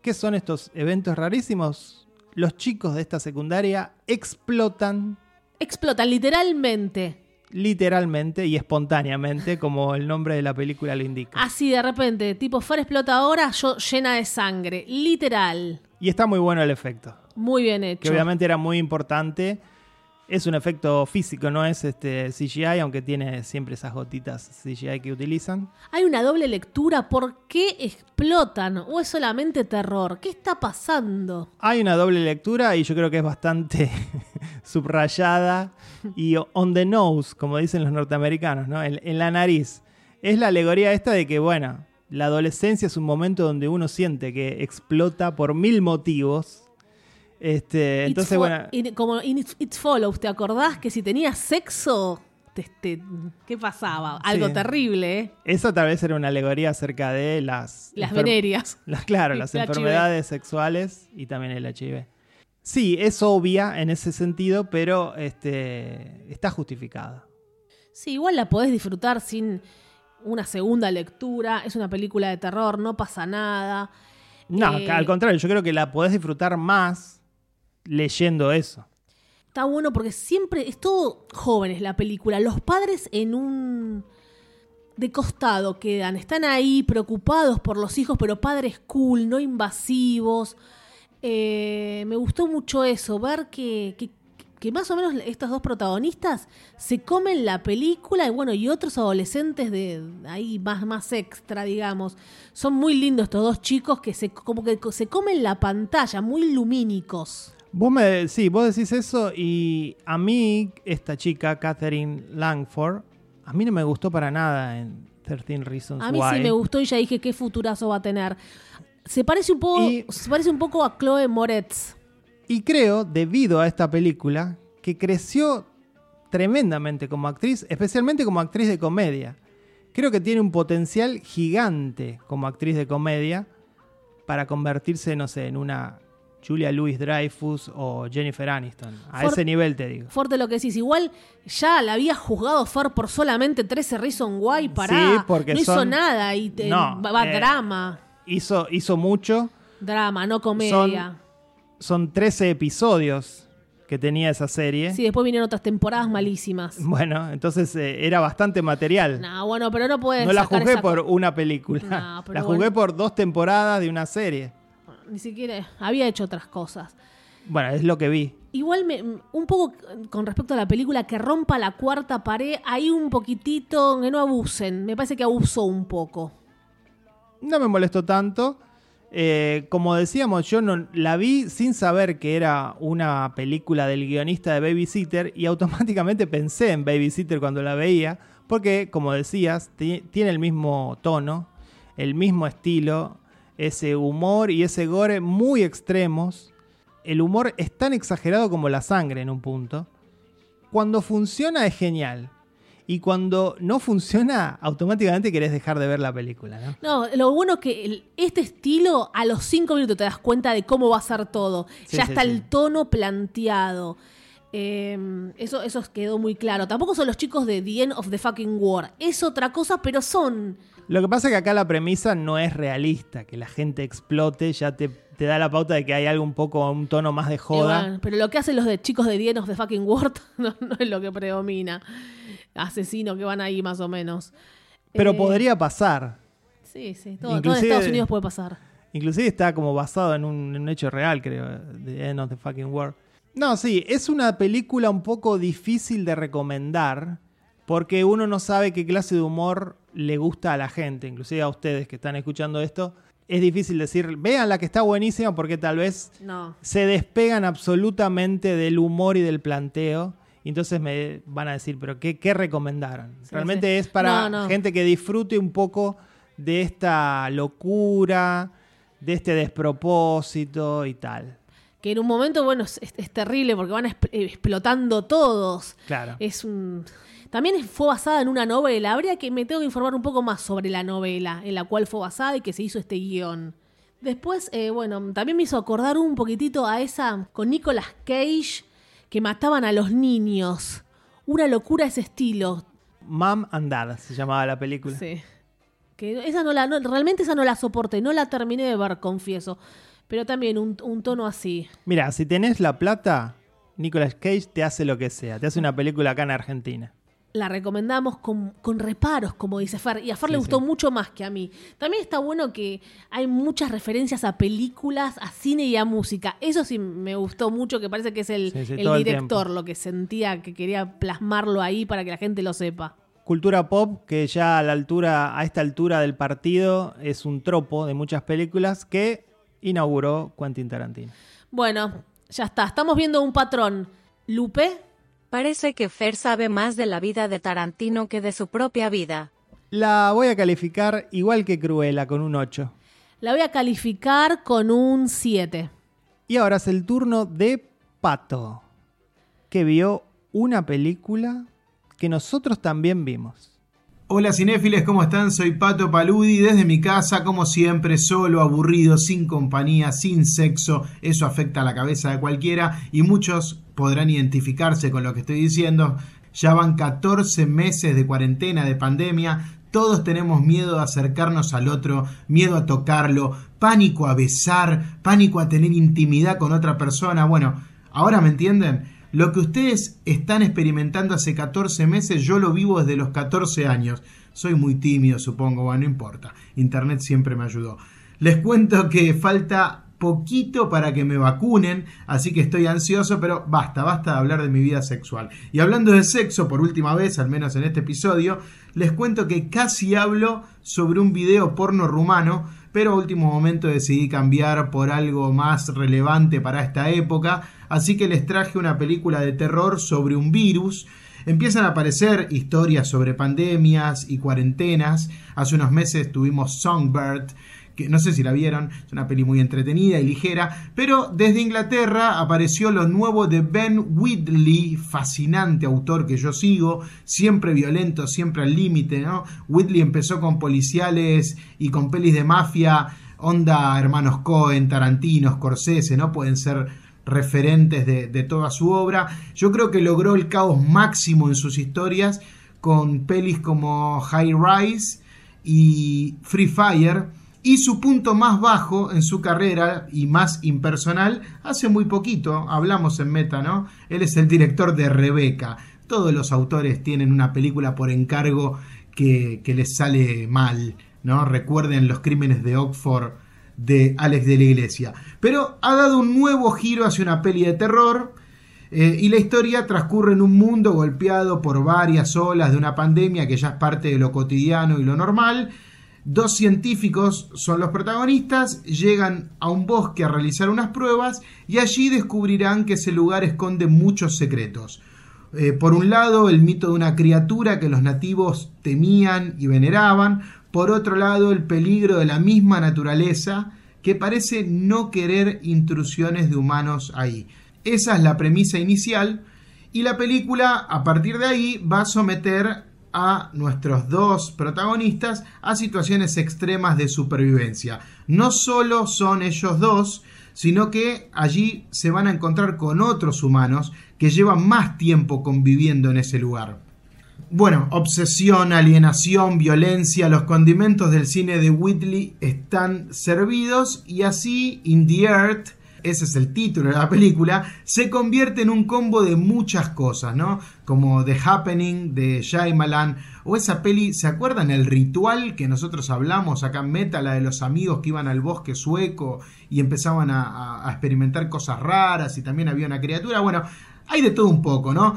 Speaker 2: ¿Qué son estos eventos rarísimos? Los chicos de esta secundaria explotan
Speaker 3: Explotan literalmente.
Speaker 2: literalmente y espontáneamente, como el nombre de la película lo indica.
Speaker 3: Así de repente, tipo Fer explota ahora, yo llena de sangre. Literal.
Speaker 2: Y está muy bueno el efecto,
Speaker 3: Muy bien hecho.
Speaker 2: que obviamente era muy importante. Es un efecto físico, no es este CGI, aunque tiene siempre esas gotitas CGI que utilizan.
Speaker 3: Hay una doble lectura. ¿Por qué explotan? ¿O es solamente terror? ¿Qué está pasando?
Speaker 2: Hay una doble lectura y yo creo que es bastante subrayada y on the nose, como dicen los norteamericanos, ¿no? En, en la nariz. Es la alegoría esta de que, bueno, la adolescencia es un momento donde uno siente que explota por mil motivos. Este, entonces, bueno,
Speaker 3: in- como in It, Follows, ¿te acordás que si tenías sexo, te- te- ¿qué pasaba? Algo
Speaker 2: Sí.
Speaker 3: terrible, ¿eh?
Speaker 2: eso tal vez era una alegoría acerca de las...
Speaker 3: Las venerias.
Speaker 2: Las, claro, las
Speaker 3: HIV.
Speaker 2: enfermedades sexuales y también el HIV. Sí, es obvia en ese sentido, pero este, está justificada.
Speaker 3: Sí, igual la podés disfrutar sin una segunda lectura. Es una película de terror, no pasa nada.
Speaker 2: No,
Speaker 3: Eh,
Speaker 2: al contrario, yo creo que la podés disfrutar más leyendo eso.
Speaker 3: Está bueno porque siempre es todo jóvenes la película. Los padres en un de costado quedan, están ahí preocupados por los hijos, pero padres cool, no invasivos. Eh, me gustó mucho eso, ver que, que- que más o menos estos dos protagonistas se comen la película y bueno, y otros adolescentes de ahí más, más extra, digamos. Son muy lindos estos dos chicos que se, como que se comen la pantalla, muy lumínicos.
Speaker 2: Vos me, sí, vos decís eso y a mí, esta chica, Catherine Langford, a mí no me gustó para nada en 13 Reasons
Speaker 3: A mí
Speaker 2: Why.
Speaker 3: sí me gustó y ya dije qué futurazo va a tener. Se parece un poco,
Speaker 2: Y-
Speaker 3: se parece un poco a Chloe Moretz.
Speaker 2: Y creo, debido a esta película, que creció tremendamente como actriz, especialmente como actriz de comedia. Creo que tiene un potencial gigante como actriz de comedia para convertirse, no sé, en una Julia Louis Dreyfus o Jennifer Aniston. A ese nivel te digo.
Speaker 3: Fuerte lo que decís. Igual ya la había juzgado Fer por solamente 13 Reason Why para.
Speaker 2: Sí, porque
Speaker 3: no hizo
Speaker 2: son-
Speaker 3: nada y te-
Speaker 2: No,
Speaker 3: va,
Speaker 2: eh,
Speaker 3: drama.
Speaker 2: Hizo, hizo mucho.
Speaker 3: Drama, no comedia.
Speaker 2: Son 13 episodios que tenía esa serie.
Speaker 3: Sí, después vinieron otras temporadas malísimas.
Speaker 2: Bueno, entonces eh, era bastante material.
Speaker 3: No, bueno, pero no puedes.
Speaker 2: No la juzgué
Speaker 3: esa-
Speaker 2: por una película.
Speaker 3: No, pero
Speaker 2: la juzgué
Speaker 3: bueno.
Speaker 2: por dos temporadas de una serie.
Speaker 3: Ni siquiera. Había hecho otras cosas.
Speaker 2: Bueno, es lo que vi.
Speaker 3: Igual me, un poco con respecto a la película que rompa la cuarta pared, hay un poquitito que no abusen. Me parece que abusó un poco.
Speaker 2: No me molestó tanto. Eh, como decíamos, yo no, la vi sin saber que era una película del guionista de Babysitter y automáticamente pensé en Babysitter cuando la veía, porque, como decías, ti- tiene el mismo tono, el mismo estilo, ese humor y ese gore muy extremos. El humor es tan exagerado como la sangre en un punto. Cuando funciona es genial. Y cuando no funciona, automáticamente querés dejar de ver la película, ¿no?
Speaker 3: No, lo bueno es que este estilo, a los cinco minutos te das cuenta de cómo va a ser todo.
Speaker 2: Sí,
Speaker 3: ya
Speaker 2: sí,
Speaker 3: está
Speaker 2: sí.
Speaker 3: el tono planteado. Eh, eso, eso quedó muy claro. Tampoco son los chicos de The End of the Fucking War. Es otra cosa, pero son.
Speaker 2: Lo que pasa es que acá la premisa no es realista, que la gente explote, ya te, te da la pauta de que hay algo un poco, un tono más de joda.
Speaker 3: bueno, pero lo que hacen los de chicos de of the Fucking War no, no es lo que predomina. Asesinos que van ahí más o menos.
Speaker 2: pero
Speaker 3: Eh,
Speaker 2: podría pasar.
Speaker 3: Sí, sí. Todo, todo en Estados Unidos puede pasar.
Speaker 2: Inclusive está como basado en un, en un hecho real, creo, de End of the Fucking World. No, sí, es una película un poco difícil de recomendar porque uno no sabe qué clase de humor le gusta a la gente, inclusive a ustedes que están escuchando esto. Es difícil decir, vean la que está buenísima porque tal vez
Speaker 3: No.
Speaker 2: se despegan absolutamente del humor y del planteo. Y entonces me van a decir, pero ¿qué, qué recomendaron?
Speaker 3: Sí,
Speaker 2: Realmente
Speaker 3: sí.
Speaker 2: es para
Speaker 3: No, no.
Speaker 2: gente que disfrute un poco de esta locura, de este despropósito y tal.
Speaker 3: Que en un momento, bueno, es, es- terrible porque van eh, explotando todos.
Speaker 2: Claro.
Speaker 3: Es un. También fue basada en una novela. Habría que me tengo que informar un poco más sobre la novela en la cual fue basada y que se hizo este guion. Después, eh, bueno, también me hizo acordar un poquitito a esa con Nicolas Cage que mataban a los niños. Una locura ese estilo.
Speaker 2: Mom and Dad se llamaba la película.
Speaker 3: Sí. Que esa no la, no- realmente esa no la soporté, no la terminé de ver, confieso. Pero también un, un tono así.
Speaker 2: Mira, si tenés la plata, Nicolas Cage te hace lo que sea. Te hace una película acá en Argentina.
Speaker 3: La recomendamos con, con reparos, como dice Fer. Y a Fer le gustó
Speaker 2: sí.
Speaker 3: mucho más que a mí. También está bueno que hay muchas referencias a películas, a cine y a música. Eso sí me gustó mucho, que parece que es el,
Speaker 2: Sí, sí,
Speaker 3: el
Speaker 2: todo el
Speaker 3: director lo que sentía que quería plasmarlo ahí para que la gente lo sepa.
Speaker 2: Cultura pop que ya a la altura, a esta altura del partido, es un tropo de muchas películas que inauguró Quentin Tarantino.
Speaker 3: Bueno, ya está. Estamos viendo un patrón. Lupe,
Speaker 4: Parece que Fer sabe más de la vida de Tarantino que de su propia vida.
Speaker 2: La voy a calificar igual que Cruella, con un 8.
Speaker 3: la voy a calificar con un 7.
Speaker 2: Y ahora es el turno de Pato, que vio una película que nosotros también vimos.
Speaker 5: Hola cinéfiles, ¿cómo están? Soy Pato Paludi desde mi casa, como siempre, solo, aburrido, sin compañía, sin sexo. Eso afecta a la cabeza de cualquiera y muchos podrán identificarse con lo que estoy diciendo. Ya van 14 meses de cuarentena, de pandemia. Todos tenemos miedo de acercarnos al otro, miedo a tocarlo, pánico a besar, pánico a tener intimidad con otra persona. Bueno, ahora me entienden. Lo que ustedes están experimentando hace 14 meses, yo lo vivo desde los 14 años. Soy muy tímido, supongo, bueno, no importa. Internet siempre me ayudó. Les cuento que falta poquito para que me vacunen, así que estoy ansioso, pero basta, basta de hablar de mi vida sexual. Y hablando de sexo, por última vez, al menos en este episodio, les cuento que casi hablo sobre un video porno rumano, pero a último momento decidí cambiar por algo más relevante para esta época, así que les traje una película de terror sobre un virus. Empiezan a aparecer historias sobre pandemias y cuarentenas. Hace unos meses tuvimos Songbird, no sé si la vieron, es una peli muy entretenida y ligera, pero desde Inglaterra apareció lo nuevo de Ben Whitley, fascinante autor que yo sigo, siempre violento, siempre al límite, ¿no? Whitley empezó con policiales y con pelis de mafia, onda hermanos Cohen, Tarantino, Scorsese, ¿no? Pueden ser referentes de toda su obra. Yo creo que logró el caos máximo en sus historias con pelis como High Rise y Free Fire y su punto más bajo en su carrera y más impersonal hace muy poquito, hablamos en Meta, ¿no? Él es el director de Rebeca. Todos los autores tienen una película por encargo que, que les sale mal, ¿no? Recuerden los crímenes de Oxford de Alex de la Iglesia. Pero ha dado un nuevo giro hacia una peli de terror. eh, y la historia transcurre en un mundo golpeado por varias olas de una pandemia que ya es parte de lo cotidiano y lo normal. Dos científicos son los protagonistas, llegan a un bosque a realizar unas pruebas y allí descubrirán que ese lugar esconde muchos secretos. Eh, por un lado, el mito de una criatura que los nativos temían y veneraban. Por otro lado, el peligro de la misma naturaleza que parece no querer intrusiones de humanos ahí. Esa es la premisa inicial y la película a partir de ahí va a someter a nuestros dos protagonistas a situaciones extremas de supervivencia. No solo son ellos dos, sino que allí se van a encontrar con otros humanos que llevan más tiempo conviviendo en ese lugar. Bueno, obsesión, alienación, violencia, los condimentos del cine de Whitley están servidos y así In the Earth, ese es el título de la película, se convierte en un combo de muchas cosas, ¿no? Como The Happening de Shyamalan o esa peli, ¿se acuerdan el ritual que nosotros hablamos acá en Meta, la de los amigos que iban al bosque sueco y empezaban a, a- experimentar cosas raras y también había una criatura? Bueno, hay de todo un poco, ¿no?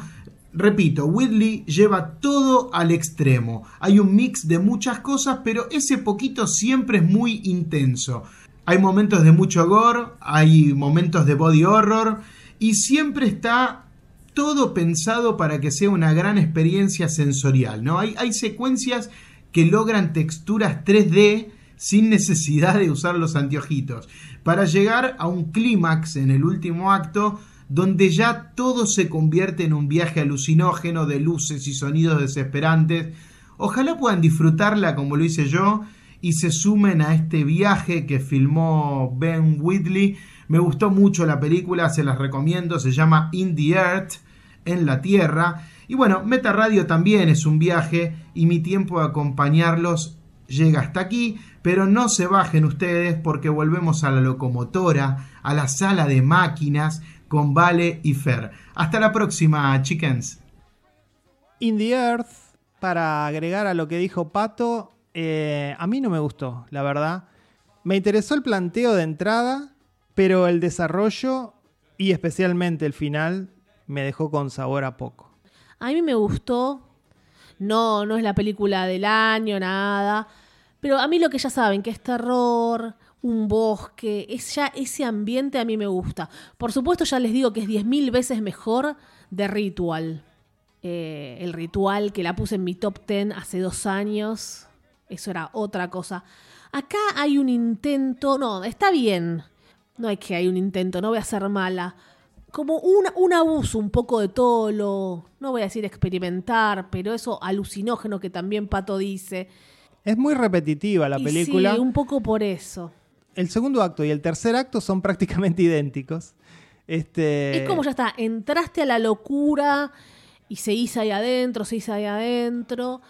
Speaker 5: Repito, Whitley lleva todo al extremo. Hay un mix de muchas cosas, pero ese poquito siempre es muy intenso. Hay momentos de mucho gore, hay momentos de body horror y siempre está todo pensado para que sea una gran experiencia sensorial, ¿no? Hay, hay secuencias que logran texturas 3D sin necesidad de usar los anteojitos, para llegar a un clímax en el último acto donde ya todo se convierte en un viaje alucinógeno de luces y sonidos desesperantes. Ojalá puedan disfrutarla como lo hice yo y se sumen a este viaje que filmó Ben Whitley. Me gustó mucho la película, se las recomiendo, se llama In the Earth, en la Tierra. Y bueno, Meta Radio también es un viaje y mi tiempo de acompañarlos llega hasta aquí, pero no se bajen ustedes porque volvemos a la locomotora, a la sala de máquinas con Vale y Fer. Hasta la próxima, chickens.
Speaker 2: In the Earth, para agregar a lo que dijo Pato, eh, a mí no me gustó, la verdad. Me interesó el planteo de entrada, pero el desarrollo y especialmente el final me dejó con sabor a poco.
Speaker 3: A mí me gustó. No, no es la película del año, nada. Pero a mí lo que ya saben, que es terror, un bosque, es ya ese ambiente a mí me gusta. Por supuesto, ya les digo que es 10.000 veces mejor de Ritual. Eh, el ritual que la puse en mi top 10 hace dos años. Eso era otra cosa. Acá hay un intento. No, está bien. No es que hay un intento, no voy a ser mala. Como un, un abuso un poco de todo lo. No voy a decir experimentar, pero eso alucinógeno que también Pato dice.
Speaker 2: Es muy repetitiva la
Speaker 3: Y
Speaker 2: película.
Speaker 3: Sí, un poco por eso.
Speaker 2: El segundo acto y el tercer acto son prácticamente idénticos. Este,
Speaker 3: Es como ya está, entraste a la locura y seguís ahí adentro, seguís ahí adentro.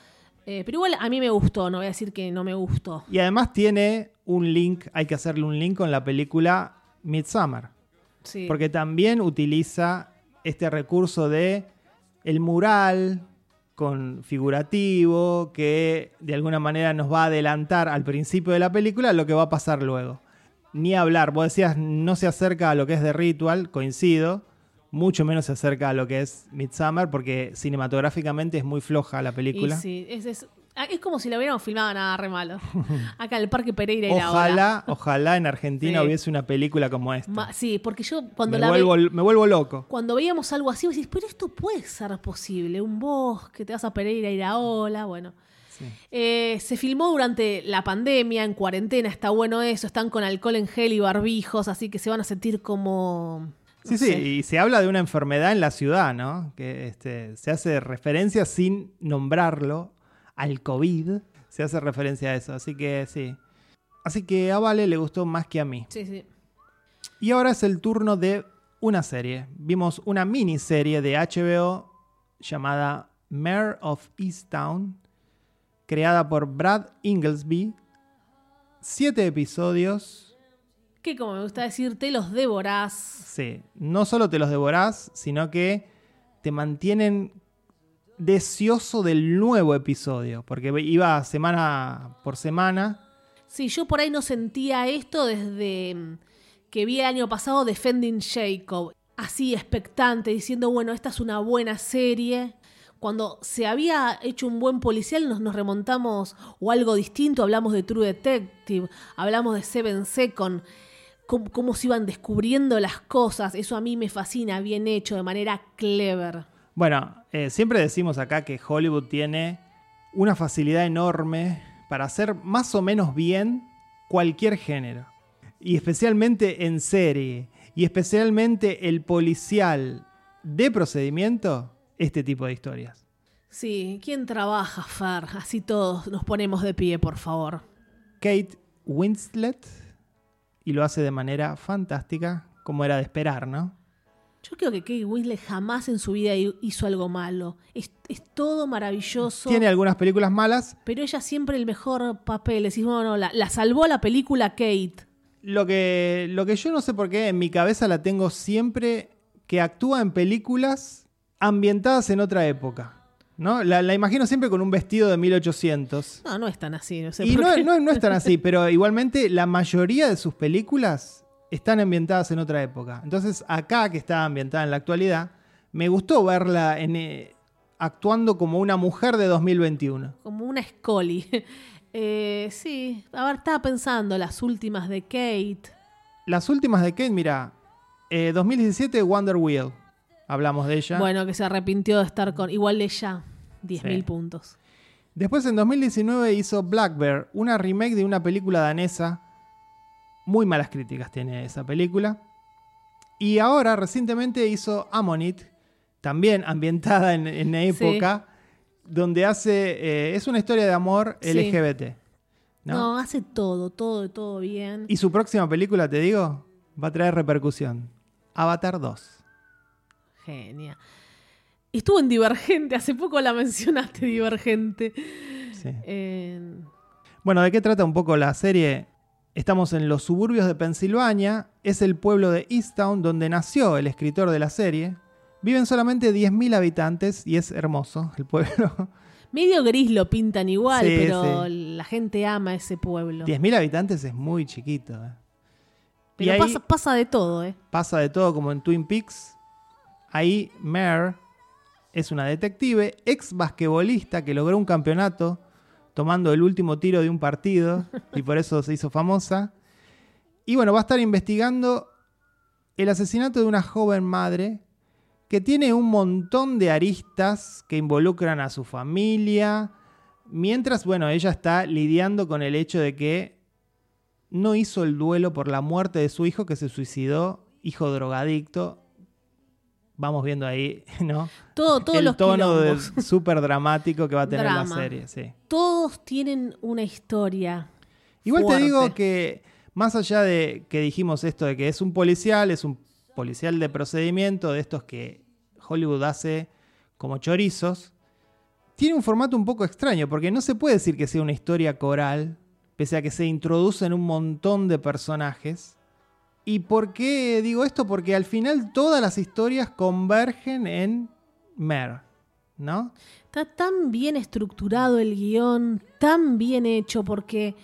Speaker 3: Eh, pero igual a mí me gustó, no voy a decir que no me gustó.
Speaker 2: Y además tiene un link, hay que hacerle un link con la película Midsummer.
Speaker 3: Sí.
Speaker 2: Porque también utiliza este recurso de el mural con figurativo que de alguna manera nos va a adelantar al principio de la película lo que va a pasar luego. Ni hablar, vos decías no se acerca a lo que es de Ritual, coincido, mucho menos se acerca a lo que es Midsummer porque cinematográficamente es muy floja la
Speaker 3: Y
Speaker 2: película.
Speaker 3: sí, es, es- ah, es como si lo hubiéramos filmado nada re malo. Acá en el Parque Pereira y la hora.
Speaker 2: Ojalá, ojalá en Argentina
Speaker 3: Sí.
Speaker 2: hubiese una película como esta.
Speaker 3: Ma- sí, porque yo cuando
Speaker 2: me,
Speaker 3: la ve-
Speaker 2: vuelvo, me vuelvo loco.
Speaker 3: cuando veíamos algo así, vos decís, pero esto puede ser posible. Un bosque, te vas a Pereira y la ola, bueno.
Speaker 2: Sí.
Speaker 3: Eh, se filmó durante la pandemia, en cuarentena, está bueno eso, están con alcohol en gel y barbijos, así que se van a sentir como...
Speaker 2: Sí, sí, y se habla de una enfermedad en la ciudad, ¿no? Que este, se hace referencia sin nombrarlo al COVID, se hace referencia a eso, así que sí. Así que a Vale le gustó más que a mí.
Speaker 3: Sí, sí.
Speaker 2: Y ahora es el turno de una serie. Vimos una miniserie de HBO llamada Mayor of Easttown, creada por Brad Inglesby. Siete episodios.
Speaker 3: Que como me gusta decir, te los devorás.
Speaker 2: Sí, no solo te los devorás, sino que te mantienen deseoso del nuevo episodio, porque iba semana por semana.
Speaker 3: Sí, yo por ahí no sentía esto desde mm, que vi el año pasado Defending Jacob. Así expectante, diciendo, bueno, esta es una buena serie. Cuando se había hecho un buen policial, nos, nos remontamos o algo distinto. Hablamos de True Detective, hablamos de Seven Second, cómo, cómo se iban descubriendo las cosas. Eso a mí me fascina, bien hecho, de manera clever.
Speaker 2: Bueno, eh, siempre decimos acá que Hollywood tiene una facilidad enorme para hacer más o menos bien cualquier género. Y especialmente en serie. Y especialmente el policial de procedimiento, este tipo de historias.
Speaker 3: Sí, ¿quién trabaja, Fer? Así todos nos ponemos de pie, por favor.
Speaker 2: Kate Winslet, y lo hace de manera fantástica, como era de esperar, ¿no?
Speaker 3: Yo creo que Kate Winslet jamás en su vida hi- hizo algo malo. Es, es todo maravilloso.
Speaker 2: Tiene algunas películas malas.
Speaker 3: Pero ella siempre el mejor papel. Decís, no, no, la, la salvó la película Kate.
Speaker 2: Lo que, lo que yo no sé por qué en mi cabeza la tengo siempre que actúa en películas ambientadas en otra época. ¿No? La, la imagino siempre con un vestido de 1800.
Speaker 3: No, no es tan así. No sé
Speaker 2: Y
Speaker 3: por
Speaker 2: no,
Speaker 3: qué.
Speaker 2: no, no es tan así, pero igualmente la mayoría de sus películas están ambientadas en otra época. Entonces, acá que está ambientada en la actualidad, me gustó verla en, eh, actuando como una mujer de 2021.
Speaker 3: Como una Scully. Eh, sí, a ver, estaba pensando las últimas de Kate.
Speaker 2: Las últimas de Kate, mira, eh, 2017 Wonder Wheel. Hablamos de ella.
Speaker 3: Bueno, que se arrepintió de estar con. Igual de ella, 10.000
Speaker 2: Sí.
Speaker 3: puntos.
Speaker 2: Después en 2019 hizo Black Bear, una remake de una película danesa. Muy malas críticas tiene esa película. Y ahora recientemente hizo Ammonit, también ambientada en, en época, donde hace... eh, es una historia de amor
Speaker 3: Sí.
Speaker 2: LGBT. ¿no?
Speaker 3: ¿no? hace todo, todo, todo bien.
Speaker 2: Y su próxima película, te digo, va a traer repercusión. Avatar 2.
Speaker 3: Genia. Estuvo en Divergente, hace poco la mencionaste, Divergente.
Speaker 2: Sí.
Speaker 3: Eh,
Speaker 2: Bueno, ¿de qué trata un poco la serie? Estamos en los suburbios de Pensilvania, es el pueblo de Easttown donde nació el escritor de la serie. Viven solamente 10.000 habitantes y es hermoso el pueblo.
Speaker 3: medio gris lo pintan igual,
Speaker 2: Sí,
Speaker 3: pero la gente ama ese pueblo.
Speaker 2: 10.000 habitantes es muy chiquito. ¿eh? y
Speaker 3: Pero
Speaker 2: ahí
Speaker 3: pasa, pasa de todo, ¿eh?
Speaker 2: pasa de todo como en Twin Peaks. Ahí Mare es una detective, ex basquetbolista que logró un campeonato tomando el último tiro de un partido y por eso se hizo famosa. Y bueno, va a estar investigando el asesinato de una joven madre que tiene un montón de aristas que involucran a su familia, mientras, bueno, ella está lidiando con el hecho de que no hizo el duelo por la muerte de su hijo que se suicidó, hijo drogadicto. Vamos viendo ahí, ¿no?
Speaker 3: Todo, todos
Speaker 2: el
Speaker 3: los
Speaker 2: tono súper dramático que va a tener la serie, sí.
Speaker 3: Todos tienen una historia.
Speaker 2: Igual
Speaker 3: fuerte.
Speaker 2: te digo que, más allá de que dijimos esto de que es un policial, es un policial de procedimiento, de estos que Hollywood hace como chorizos, tiene un formato un poco extraño, porque no se puede decir que sea una historia coral, pese a que se introducen un montón de personajes. ¿Y por qué digo esto? Porque al final todas las historias convergen en Mer, ¿no?
Speaker 3: Está tan bien estructurado el guion, tan bien hecho, porque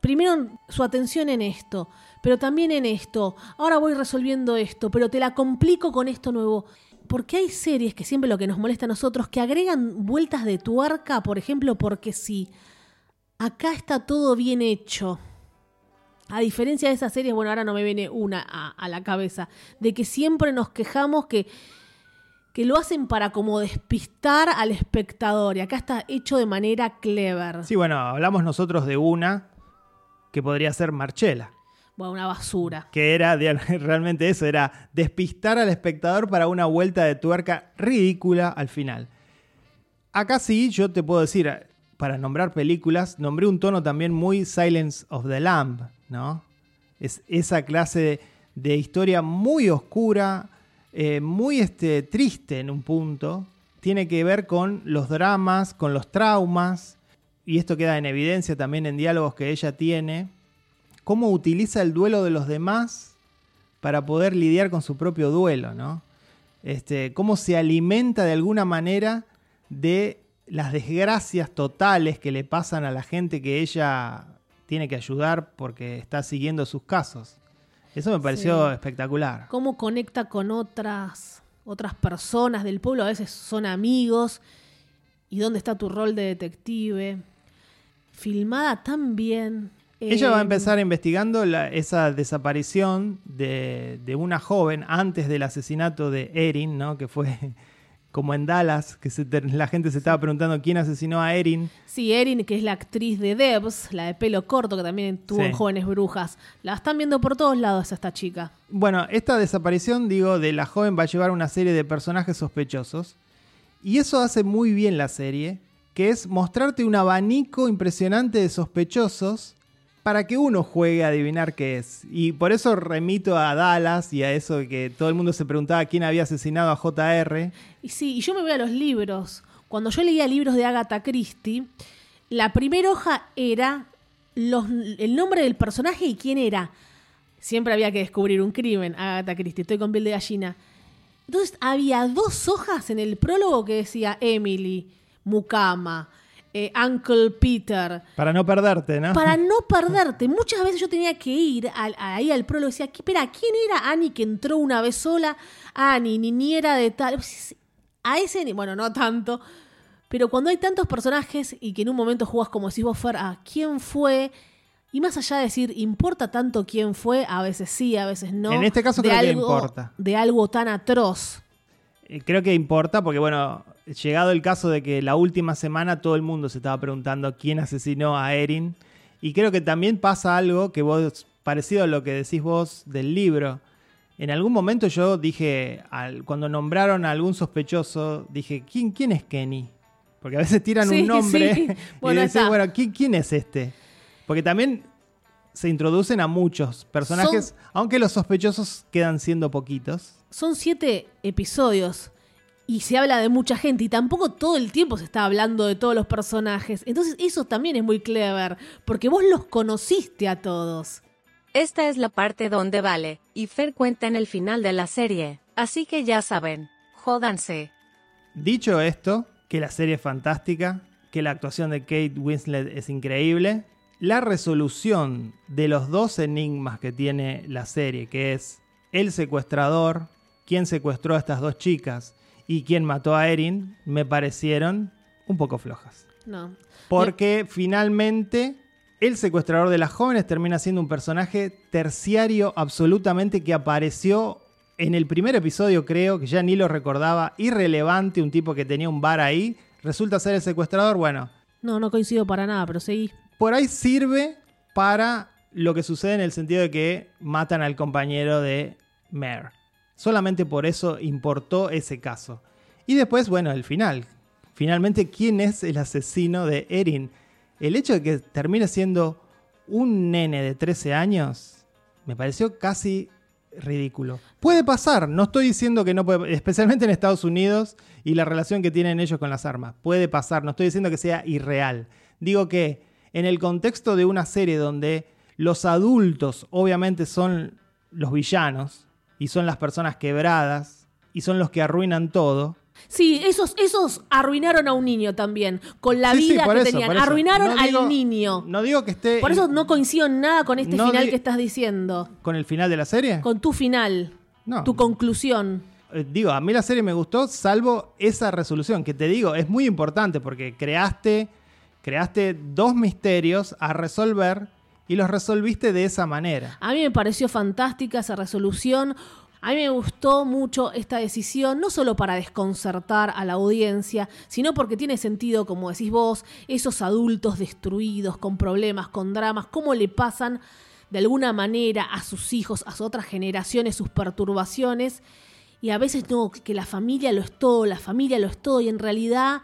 Speaker 3: primero su atención en esto, pero también en esto. Ahora voy resolviendo esto, pero te la complico con esto nuevo. Porque hay series que siempre lo que nos molesta a nosotros, que agregan vueltas de tuerca, por ejemplo, porque si acá está todo bien hecho. A diferencia de esas series, bueno, ahora no me viene una a, a la cabeza, de que siempre nos quejamos que que lo hacen para como despistar al espectador. Y acá está hecho de manera clever.
Speaker 2: Sí, bueno, hablamos nosotros de una que podría ser Marchela.
Speaker 3: Bueno, una basura.
Speaker 2: que era realmente eso, era despistar al espectador para una vuelta de tuerca ridícula al final. Acá sí, yo te puedo decir, para nombrar películas, nombré un tono también muy Silence of the Lamb, Es esa clase de, de historia muy oscura, eh, muy este, triste en un punto. Tiene que ver con los dramas, con los traumas, y esto queda en evidencia también en diálogos que ella tiene cómo utiliza el duelo de los demás para poder lidiar con su propio duelo, ¿no? Este, cómo se alimenta de alguna manera de las desgracias totales que le pasan a la gente que ella tiene que ayudar porque está siguiendo sus casos. Eso me pareció
Speaker 3: Sí.
Speaker 2: espectacular.
Speaker 3: Cómo conecta con otras, otras personas del pueblo. A veces son amigos. ¿Y dónde está tu rol de detective? Filmada tan bien.
Speaker 2: Ella va a
Speaker 3: Eh,
Speaker 2: empezar investigando la- esa desaparición de, de una joven antes del asesinato de Erin, ¿no? Que fue como en Dallas, que se la gente se estaba preguntando quién asesinó a Erin.
Speaker 3: Sí, Erin, que es la actriz de Debs, la de pelo corto, que también tuvo
Speaker 2: Sí.
Speaker 3: en Jóvenes Brujas. La están viendo por todos lados a esta chica.
Speaker 2: Bueno, esta desaparición, digo, de la joven va a llevar una serie de personajes sospechosos. Y eso hace muy bien la serie, que es mostrarte un abanico impresionante de sospechosos para que uno juegue a adivinar qué es. Y por eso remito a Dallas y a eso que todo el mundo se preguntaba quién había asesinado a JR.
Speaker 3: Y sí, y yo me voy a los libros. Cuando yo leía libros de Agatha Christie, la primera hoja era el nombre del personaje y quién era. Siempre había que descubrir un crimen, Agatha Christie. Estoy con piel de gallina. Entonces había dos hojas en el prólogo que decía Emily, Mukama, eh, Uncle Peter.
Speaker 2: Para no perderte, ¿no?
Speaker 3: Para no perderte. Muchas veces yo tenía que ir al- ahí al prólogo y decía, "¿Qué- espera, ¿quién era Annie que entró una vez sola? Annie, niñera de tal. Pues, A ese, bueno, no tanto. Pero cuando hay tantos personajes y que en un momento jugás como decís vos, Fer, a quién fue. Y más allá de decir, ¿importa tanto quién fue? A veces sí, a veces no.
Speaker 2: En este caso
Speaker 3: de
Speaker 2: creo que
Speaker 3: algo,
Speaker 2: importa.
Speaker 3: De algo tan atroz.
Speaker 2: Eh, Creo que importa porque, bueno, llegado el caso de que la última semana todo el mundo se estaba preguntando quién asesinó a Erin. Y creo que también pasa algo que vos, parecido a lo que decís vos del libro. En algún momento yo dije, al- cuando nombraron a algún sospechoso, dije, ¿quién, quién es Kenny? Porque a veces tiran
Speaker 3: Sí,
Speaker 2: un nombre
Speaker 3: sí.
Speaker 2: y decís, bueno, ¿quién, quién es este? Porque también se introducen a muchos personajes, aunque los sospechosos quedan siendo poquitos.
Speaker 3: Son siete episodios y se habla de mucha gente y tampoco todo el tiempo se está hablando de todos los personajes. Entonces eso también es muy clever, porque vos los conociste a todos.
Speaker 4: Esta es la parte donde vale, y Fer cuenta en el final de la serie, así que ya saben, jódanse.
Speaker 2: Dicho esto, que la serie es fantástica, que la actuación de Kate Winslet es increíble, la resolución de los dos enigmas que tiene la serie, que es el secuestrador, quién secuestró a estas dos chicas y quién mató a Erin, me parecieron un poco flojas.
Speaker 3: No.
Speaker 2: Porque finalmente el secuestrador de las jóvenes termina siendo un personaje terciario absolutamente que apareció en el primer episodio, creo, que ya ni lo recordaba, irrelevante, un tipo que tenía un bar ahí, resulta ser el secuestrador, bueno,
Speaker 3: No, no coincido para nada, pero seguí.
Speaker 2: por ahí sirve para lo que sucede en el sentido de que matan al compañero de Mare. Solamente por eso importó ese caso. Y después, bueno, el final. Finalmente, ¿quién es el asesino de Erin? El hecho de que termine siendo un nene de 13 años me pareció casi ridículo. Puede pasar, no estoy diciendo que no puede, especialmente en Estados Unidos y la relación que tienen ellos con las armas. Puede pasar, no estoy diciendo que sea irreal. Digo que en el contexto de una serie donde los adultos obviamente son los villanos y son las personas quebradas y son los que arruinan todo,
Speaker 3: Sí, esos, esos arruinaron a un niño también, con la
Speaker 2: Sí,
Speaker 3: vida que
Speaker 2: eso,
Speaker 3: tenían. Arruinaron
Speaker 2: No digo-
Speaker 3: al niño.
Speaker 2: No digo que esté
Speaker 3: Por eso no coincido en nada con este
Speaker 2: No
Speaker 3: final que estás diciendo.
Speaker 2: con el final de la serie.
Speaker 3: Con tu final.
Speaker 2: No.
Speaker 3: Tu conclusión.
Speaker 2: Eh, digo, a mí la serie me gustó, salvo esa resolución, que te digo, es muy importante porque creaste, creaste dos misterios a resolver y los resolviste de esa manera.
Speaker 3: A mí me pareció fantástica esa resolución. A mí me gustó mucho esta decisión, no solo para desconcertar a la audiencia, sino porque tiene sentido, como decís vos, esos adultos destruidos, con problemas, con dramas, cómo le pasan de alguna manera a sus hijos, a sus otras generaciones, sus perturbaciones. Y a veces no, que la familia lo es todo, la familia lo es todo, y en realidad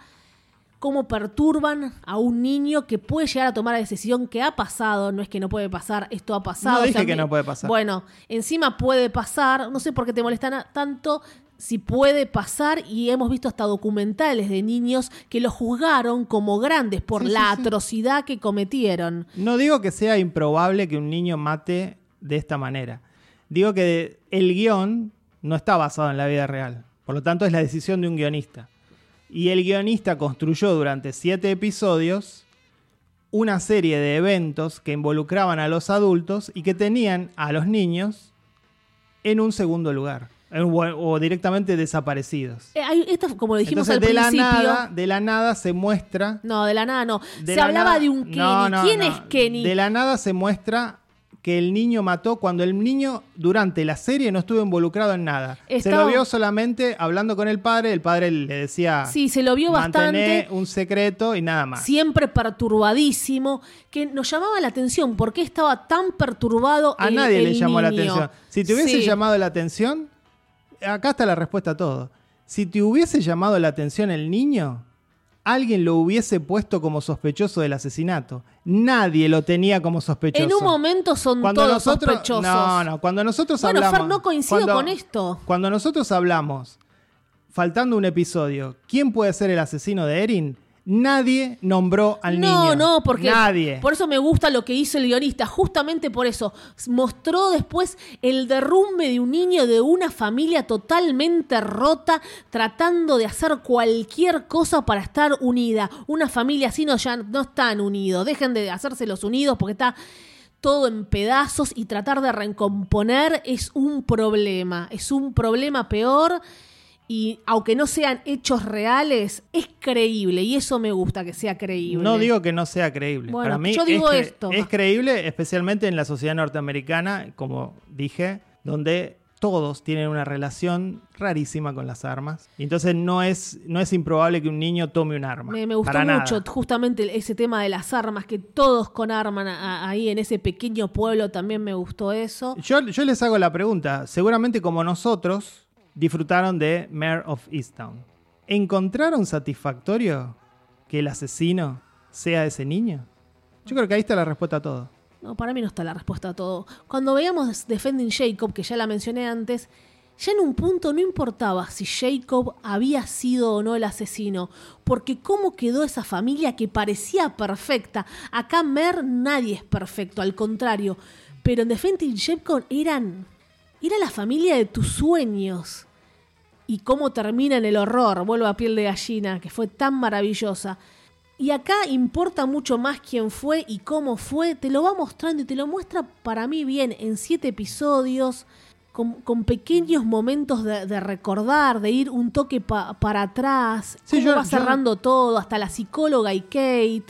Speaker 3: cómo perturban a un niño que puede llegar a tomar la decisión que ha pasado, no es que no puede pasar, esto ha pasado.
Speaker 2: No dije que no puede pasar.
Speaker 3: Bueno, encima puede pasar, no sé por qué te molestan tanto si puede pasar y hemos visto hasta documentales de niños que lo juzgaron como grandes por
Speaker 2: Sí,
Speaker 3: la
Speaker 2: sí, sí.
Speaker 3: atrocidad que cometieron.
Speaker 2: No digo que sea improbable que un niño mate de esta manera. Digo que el guion no está basado en la vida real. Por lo tanto, es la decisión de un guionista. Y el guionista construyó durante siete episodios una serie de eventos que involucraban a los adultos y que tenían a los niños en un segundo lugar. en- O, directamente desaparecidos.
Speaker 3: Eh, esto, como lo dijimos
Speaker 2: Entonces,
Speaker 3: al
Speaker 2: de la,
Speaker 3: principio.
Speaker 2: nada, de la nada se muestra
Speaker 3: No, de la nada no.
Speaker 2: de
Speaker 3: Se
Speaker 2: la
Speaker 3: hablaba
Speaker 2: nada-
Speaker 3: de un Kenny.
Speaker 2: No, no,
Speaker 3: ¿Quién
Speaker 2: no.
Speaker 3: es Kenny?
Speaker 2: De la nada se muestra que el niño mató cuando el niño durante la serie no estuvo involucrado en nada. Se lo vio solamente hablando con el padre, el padre le decía
Speaker 3: Sí, se lo vio
Speaker 2: "Mantené
Speaker 3: bastante.
Speaker 2: un secreto y nada más.
Speaker 3: Siempre perturbadísimo, que nos llamaba la atención. ¿Por qué estaba tan perturbado
Speaker 2: A
Speaker 3: el-
Speaker 2: nadie le llamó la atención. Si te hubiese
Speaker 3: Sí.
Speaker 2: llamado la atención, acá está la respuesta a todo. Si te hubiese llamado la atención el niño, alguien lo hubiese puesto como sospechoso del asesinato. Nadie lo tenía como sospechoso.
Speaker 3: En un momento son
Speaker 2: Cuando
Speaker 3: todos
Speaker 2: nosotros,
Speaker 3: sospechosos.
Speaker 2: No, no, cuando nosotros
Speaker 3: Bueno,
Speaker 2: hablamos.
Speaker 3: Fer, no coincido
Speaker 2: cuando-
Speaker 3: con esto.
Speaker 2: Cuando nosotros hablamos, faltando un episodio, ¿quién puede ser el asesino de Erin? Nadie nombró al
Speaker 3: no,
Speaker 2: niño.
Speaker 3: no, porque
Speaker 2: Nadie.
Speaker 3: por eso me gusta lo que hizo el guionista, justamente por eso. Mostró después el derrumbe de un niño de una familia totalmente rota, tratando de hacer cualquier cosa para estar unida. Una familia así no, ya no están unidos. Dejen de hacerse los unidos porque está todo en pedazos y tratar de recomponer es un problema. Es un problema peor. Y aunque no sean hechos reales, es creíble. Y eso me gusta que sea creíble.
Speaker 2: No digo que no sea creíble.
Speaker 3: Bueno,
Speaker 2: Para mí
Speaker 3: yo digo
Speaker 2: es,
Speaker 3: esto.
Speaker 2: es creíble, especialmente en la sociedad norteamericana, como dije, donde todos tienen una relación rarísima con las armas. Y entonces no es, no es improbable que un niño tome un arma.
Speaker 3: Me, me gustó
Speaker 2: Para nada.
Speaker 3: mucho justamente ese tema de las armas, que todos con armas ahí en ese pequeño pueblo también me gustó eso.
Speaker 2: Yo, yo les hago la pregunta. Seguramente como nosotros disfrutaron de Mayor of Easttown. ¿Encontraron satisfactorio que el asesino sea ese niño? Yo creo que ahí está la respuesta a todo.
Speaker 3: No, para mí no está la respuesta a todo. Cuando veíamos Defending Jacob, que ya la mencioné antes, ya en un punto no importaba si Jacob había sido o no el asesino, porque cómo quedó esa familia que parecía perfecta. Acá Mer nadie es perfecto, al contrario. Pero en Defending Jacob eran. Era la familia de tus sueños. Y cómo termina en el horror, vuelvo a piel de gallina, que fue tan maravillosa. Y acá importa mucho más quién fue y cómo fue. Te lo va mostrando y te lo muestra para mí bien en siete episodios, con, con pequeños momentos de, de recordar, de ir un toque pa- para atrás.
Speaker 2: Sí,
Speaker 3: cómo
Speaker 2: yo-
Speaker 3: va
Speaker 2: yo-
Speaker 3: cerrando todo, hasta la psicóloga y Kate.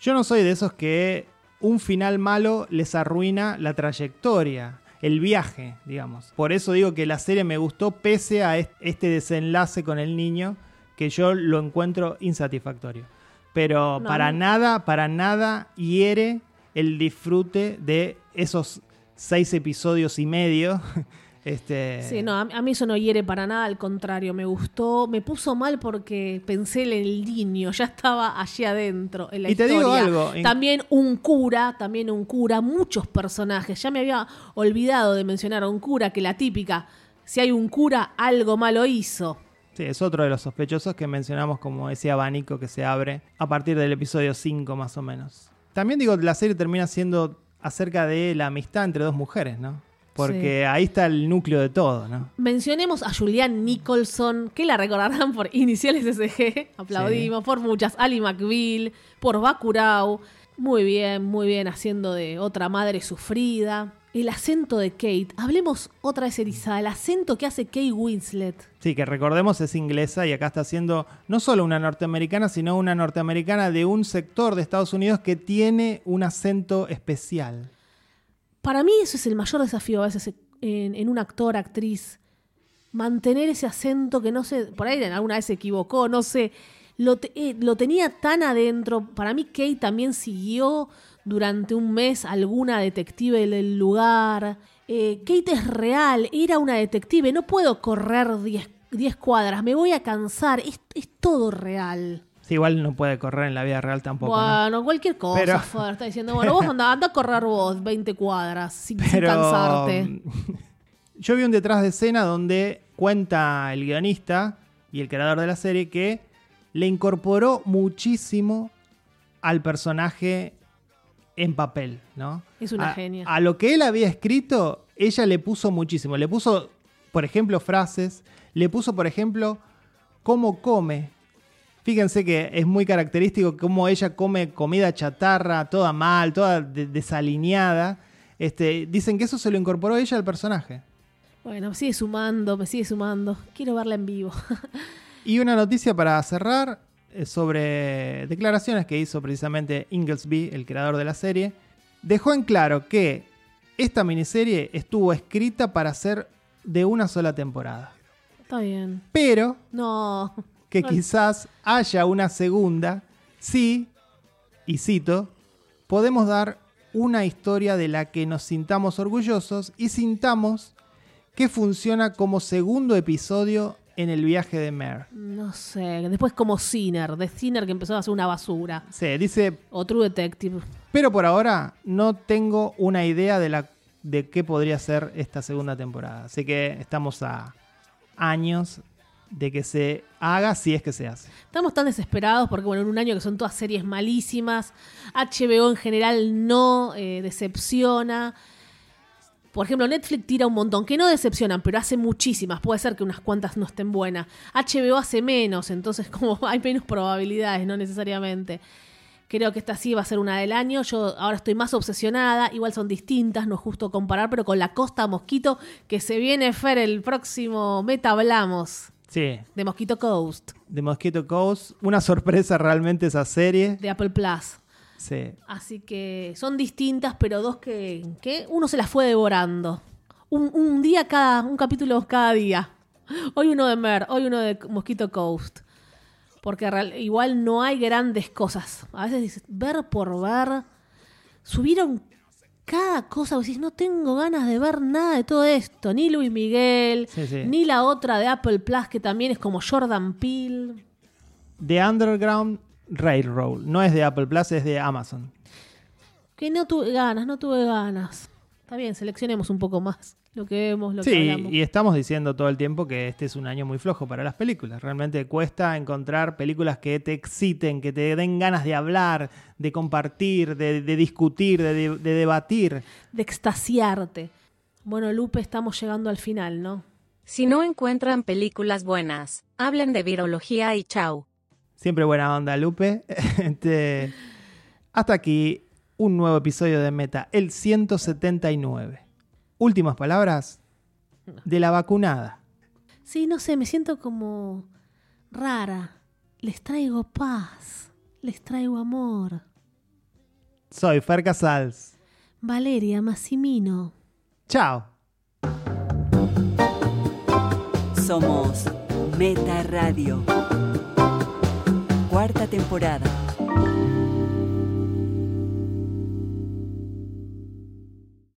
Speaker 2: Yo no soy de esos que un final malo les arruina la trayectoria, el viaje, digamos. Por eso digo que la serie me gustó pese a est- este desenlace con el niño, que yo lo encuentro insatisfactorio. Pero
Speaker 3: No,
Speaker 2: para nada, para nada hiere el disfrute de esos seis episodios y medio. este,
Speaker 3: Sí, no, a, mí eso no hiere para nada, al contrario, me gustó, me puso mal porque pensé en el niño, ya estaba allí adentro en la
Speaker 2: Y te
Speaker 3: historia.
Speaker 2: digo algo,
Speaker 3: También un cura, también un cura, muchos personajes. Ya me había olvidado de mencionar a un cura, que la típica, si hay un cura, algo malo hizo.
Speaker 2: Sí, es otro de los sospechosos que mencionamos como ese abanico que se abre a partir del episodio 5 más o menos. También digo, la serie termina siendo acerca de la amistad entre dos mujeres, ¿no? Porque ahí está el núcleo de todo, ¿no?
Speaker 3: Mencionemos a Julianne Nicholson, que la recordarán por Iniciales SG, aplaudimos, por muchas, Ali McBeal, por Bacurau, muy bien, muy bien, haciendo de otra madre sufrida. El acento de Kate, hablemos otra vez, Elisa, el acento que hace Kate Winslet.
Speaker 2: Sí, que recordemos es inglesa y acá está siendo no solo una norteamericana, sino una norteamericana de un sector de Estados Unidos que tiene un acento especial.
Speaker 3: Para mí eso es el mayor desafío a veces en, un actor, actriz. Mantener ese acento que no sé, por ahí alguna vez se equivocó, no sé. Lo, eh, lo tenía tan adentro. Para mí Kate también siguió durante un mes alguna detective del lugar. Eh, Kate es real, era una detective. No puedo correr 10 10 cuadras, me voy a cansar. Es, es todo real.
Speaker 2: Sí, igual no puede correr en la vida real tampoco. ¿no?
Speaker 3: Bueno, cualquier cosa,
Speaker 2: Pero-
Speaker 3: Fer, está diciendo, bueno, vos anda, anda a correr vos 20 cuadras sin, cansarte.
Speaker 2: yo vi un detrás de escena donde cuenta el guionista y el creador de la serie que le incorporó muchísimo al personaje en papel, ¿no?
Speaker 3: Es una
Speaker 2: a,
Speaker 3: genia.
Speaker 2: A lo que él había escrito, ella le puso muchísimo. Le puso, por ejemplo, frases. Le puso, por ejemplo, cómo come. Fíjense que es muy característico cómo ella come comida chatarra, toda mal, toda de- desalineada. Este, dicen que eso se lo incorporó ella al personaje.
Speaker 3: Bueno, me sigue sumando, me sigue sumando. Quiero verla en vivo.
Speaker 2: Y una noticia para cerrar eh, sobre declaraciones que hizo precisamente Inglesby, el creador de la serie. Dejó en claro que esta miniserie estuvo escrita para ser de una sola temporada.
Speaker 3: Está bien.
Speaker 2: Pero
Speaker 3: No.
Speaker 2: Que quizás haya una segunda si, y cito, podemos dar una historia de la que nos sintamos orgullosos y sintamos que funciona como segundo episodio en el viaje de Mare.
Speaker 3: No sé. Después como Sinner, de Sinner que empezó a hacer una basura.
Speaker 2: Sí, dice,
Speaker 3: O True Detective.
Speaker 2: pero por ahora no tengo una idea de, la, de qué podría ser esta segunda temporada. Así que estamos a años de que se haga si es que se hace.
Speaker 3: Estamos tan desesperados porque, bueno, en un año que son todas series malísimas. HBO en general no eh, decepciona. Por ejemplo, Netflix tira un montón, que no decepcionan, pero hace muchísimas. Puede ser que unas cuantas no estén buenas. HBO hace menos, entonces como hay menos probabilidades, no necesariamente. Creo que esta sí va a ser una del año. Yo ahora estoy más obsesionada. Igual son distintas, no es justo comparar, pero con la Costa Mosquito, que se viene Fer el próximo Meta Hablamos
Speaker 2: Sí,
Speaker 3: de Mosquito Coast,
Speaker 2: de Mosquito Coast. Una sorpresa realmente esa serie.
Speaker 3: de Apple Plus.
Speaker 2: Sí.
Speaker 3: Así que son distintas, pero dos que, que uno se las fue devorando. un, un día cada, un capítulo cada día. Hoy uno de Mer, hoy uno de Mosquito Coast. Porque real- igual no hay grandes cosas. A veces dices, ver por ver. Subieron cada cosa. Vos decís, no tengo ganas de ver nada de todo esto. Ni Luis Miguel,
Speaker 2: Sí, sí.
Speaker 3: ni la otra de Apple Plus, que también es como Jordan Peele.
Speaker 2: The Underground Railroad. No es de Apple Plus, es de Amazon.
Speaker 3: Que no tuve ganas, no tuve ganas. Está bien, seleccionemos un poco más lo que vemos, lo que
Speaker 2: Sí,
Speaker 3: hablamos.
Speaker 2: y estamos diciendo todo el tiempo que este es un año muy flojo para las películas. Realmente cuesta encontrar películas que te exciten, que te den ganas de hablar, de compartir, de, de discutir, de, de- de debatir.
Speaker 3: de extasiarte. Bueno, Lupe, estamos llegando al final, ¿no?
Speaker 4: Si no encuentran películas buenas, hablen de virología y chau.
Speaker 2: Siempre buena onda, Lupe. Este, hasta aquí un nuevo episodio de Meta, el 179. Últimas palabras de la vacunada.
Speaker 3: Sí, no sé, me siento como rara. Les traigo paz, les traigo amor.
Speaker 2: Soy Fer Casals.
Speaker 3: Valeria Massimino.
Speaker 2: Chao.
Speaker 1: Somos Meta Radio. Cuarta temporada.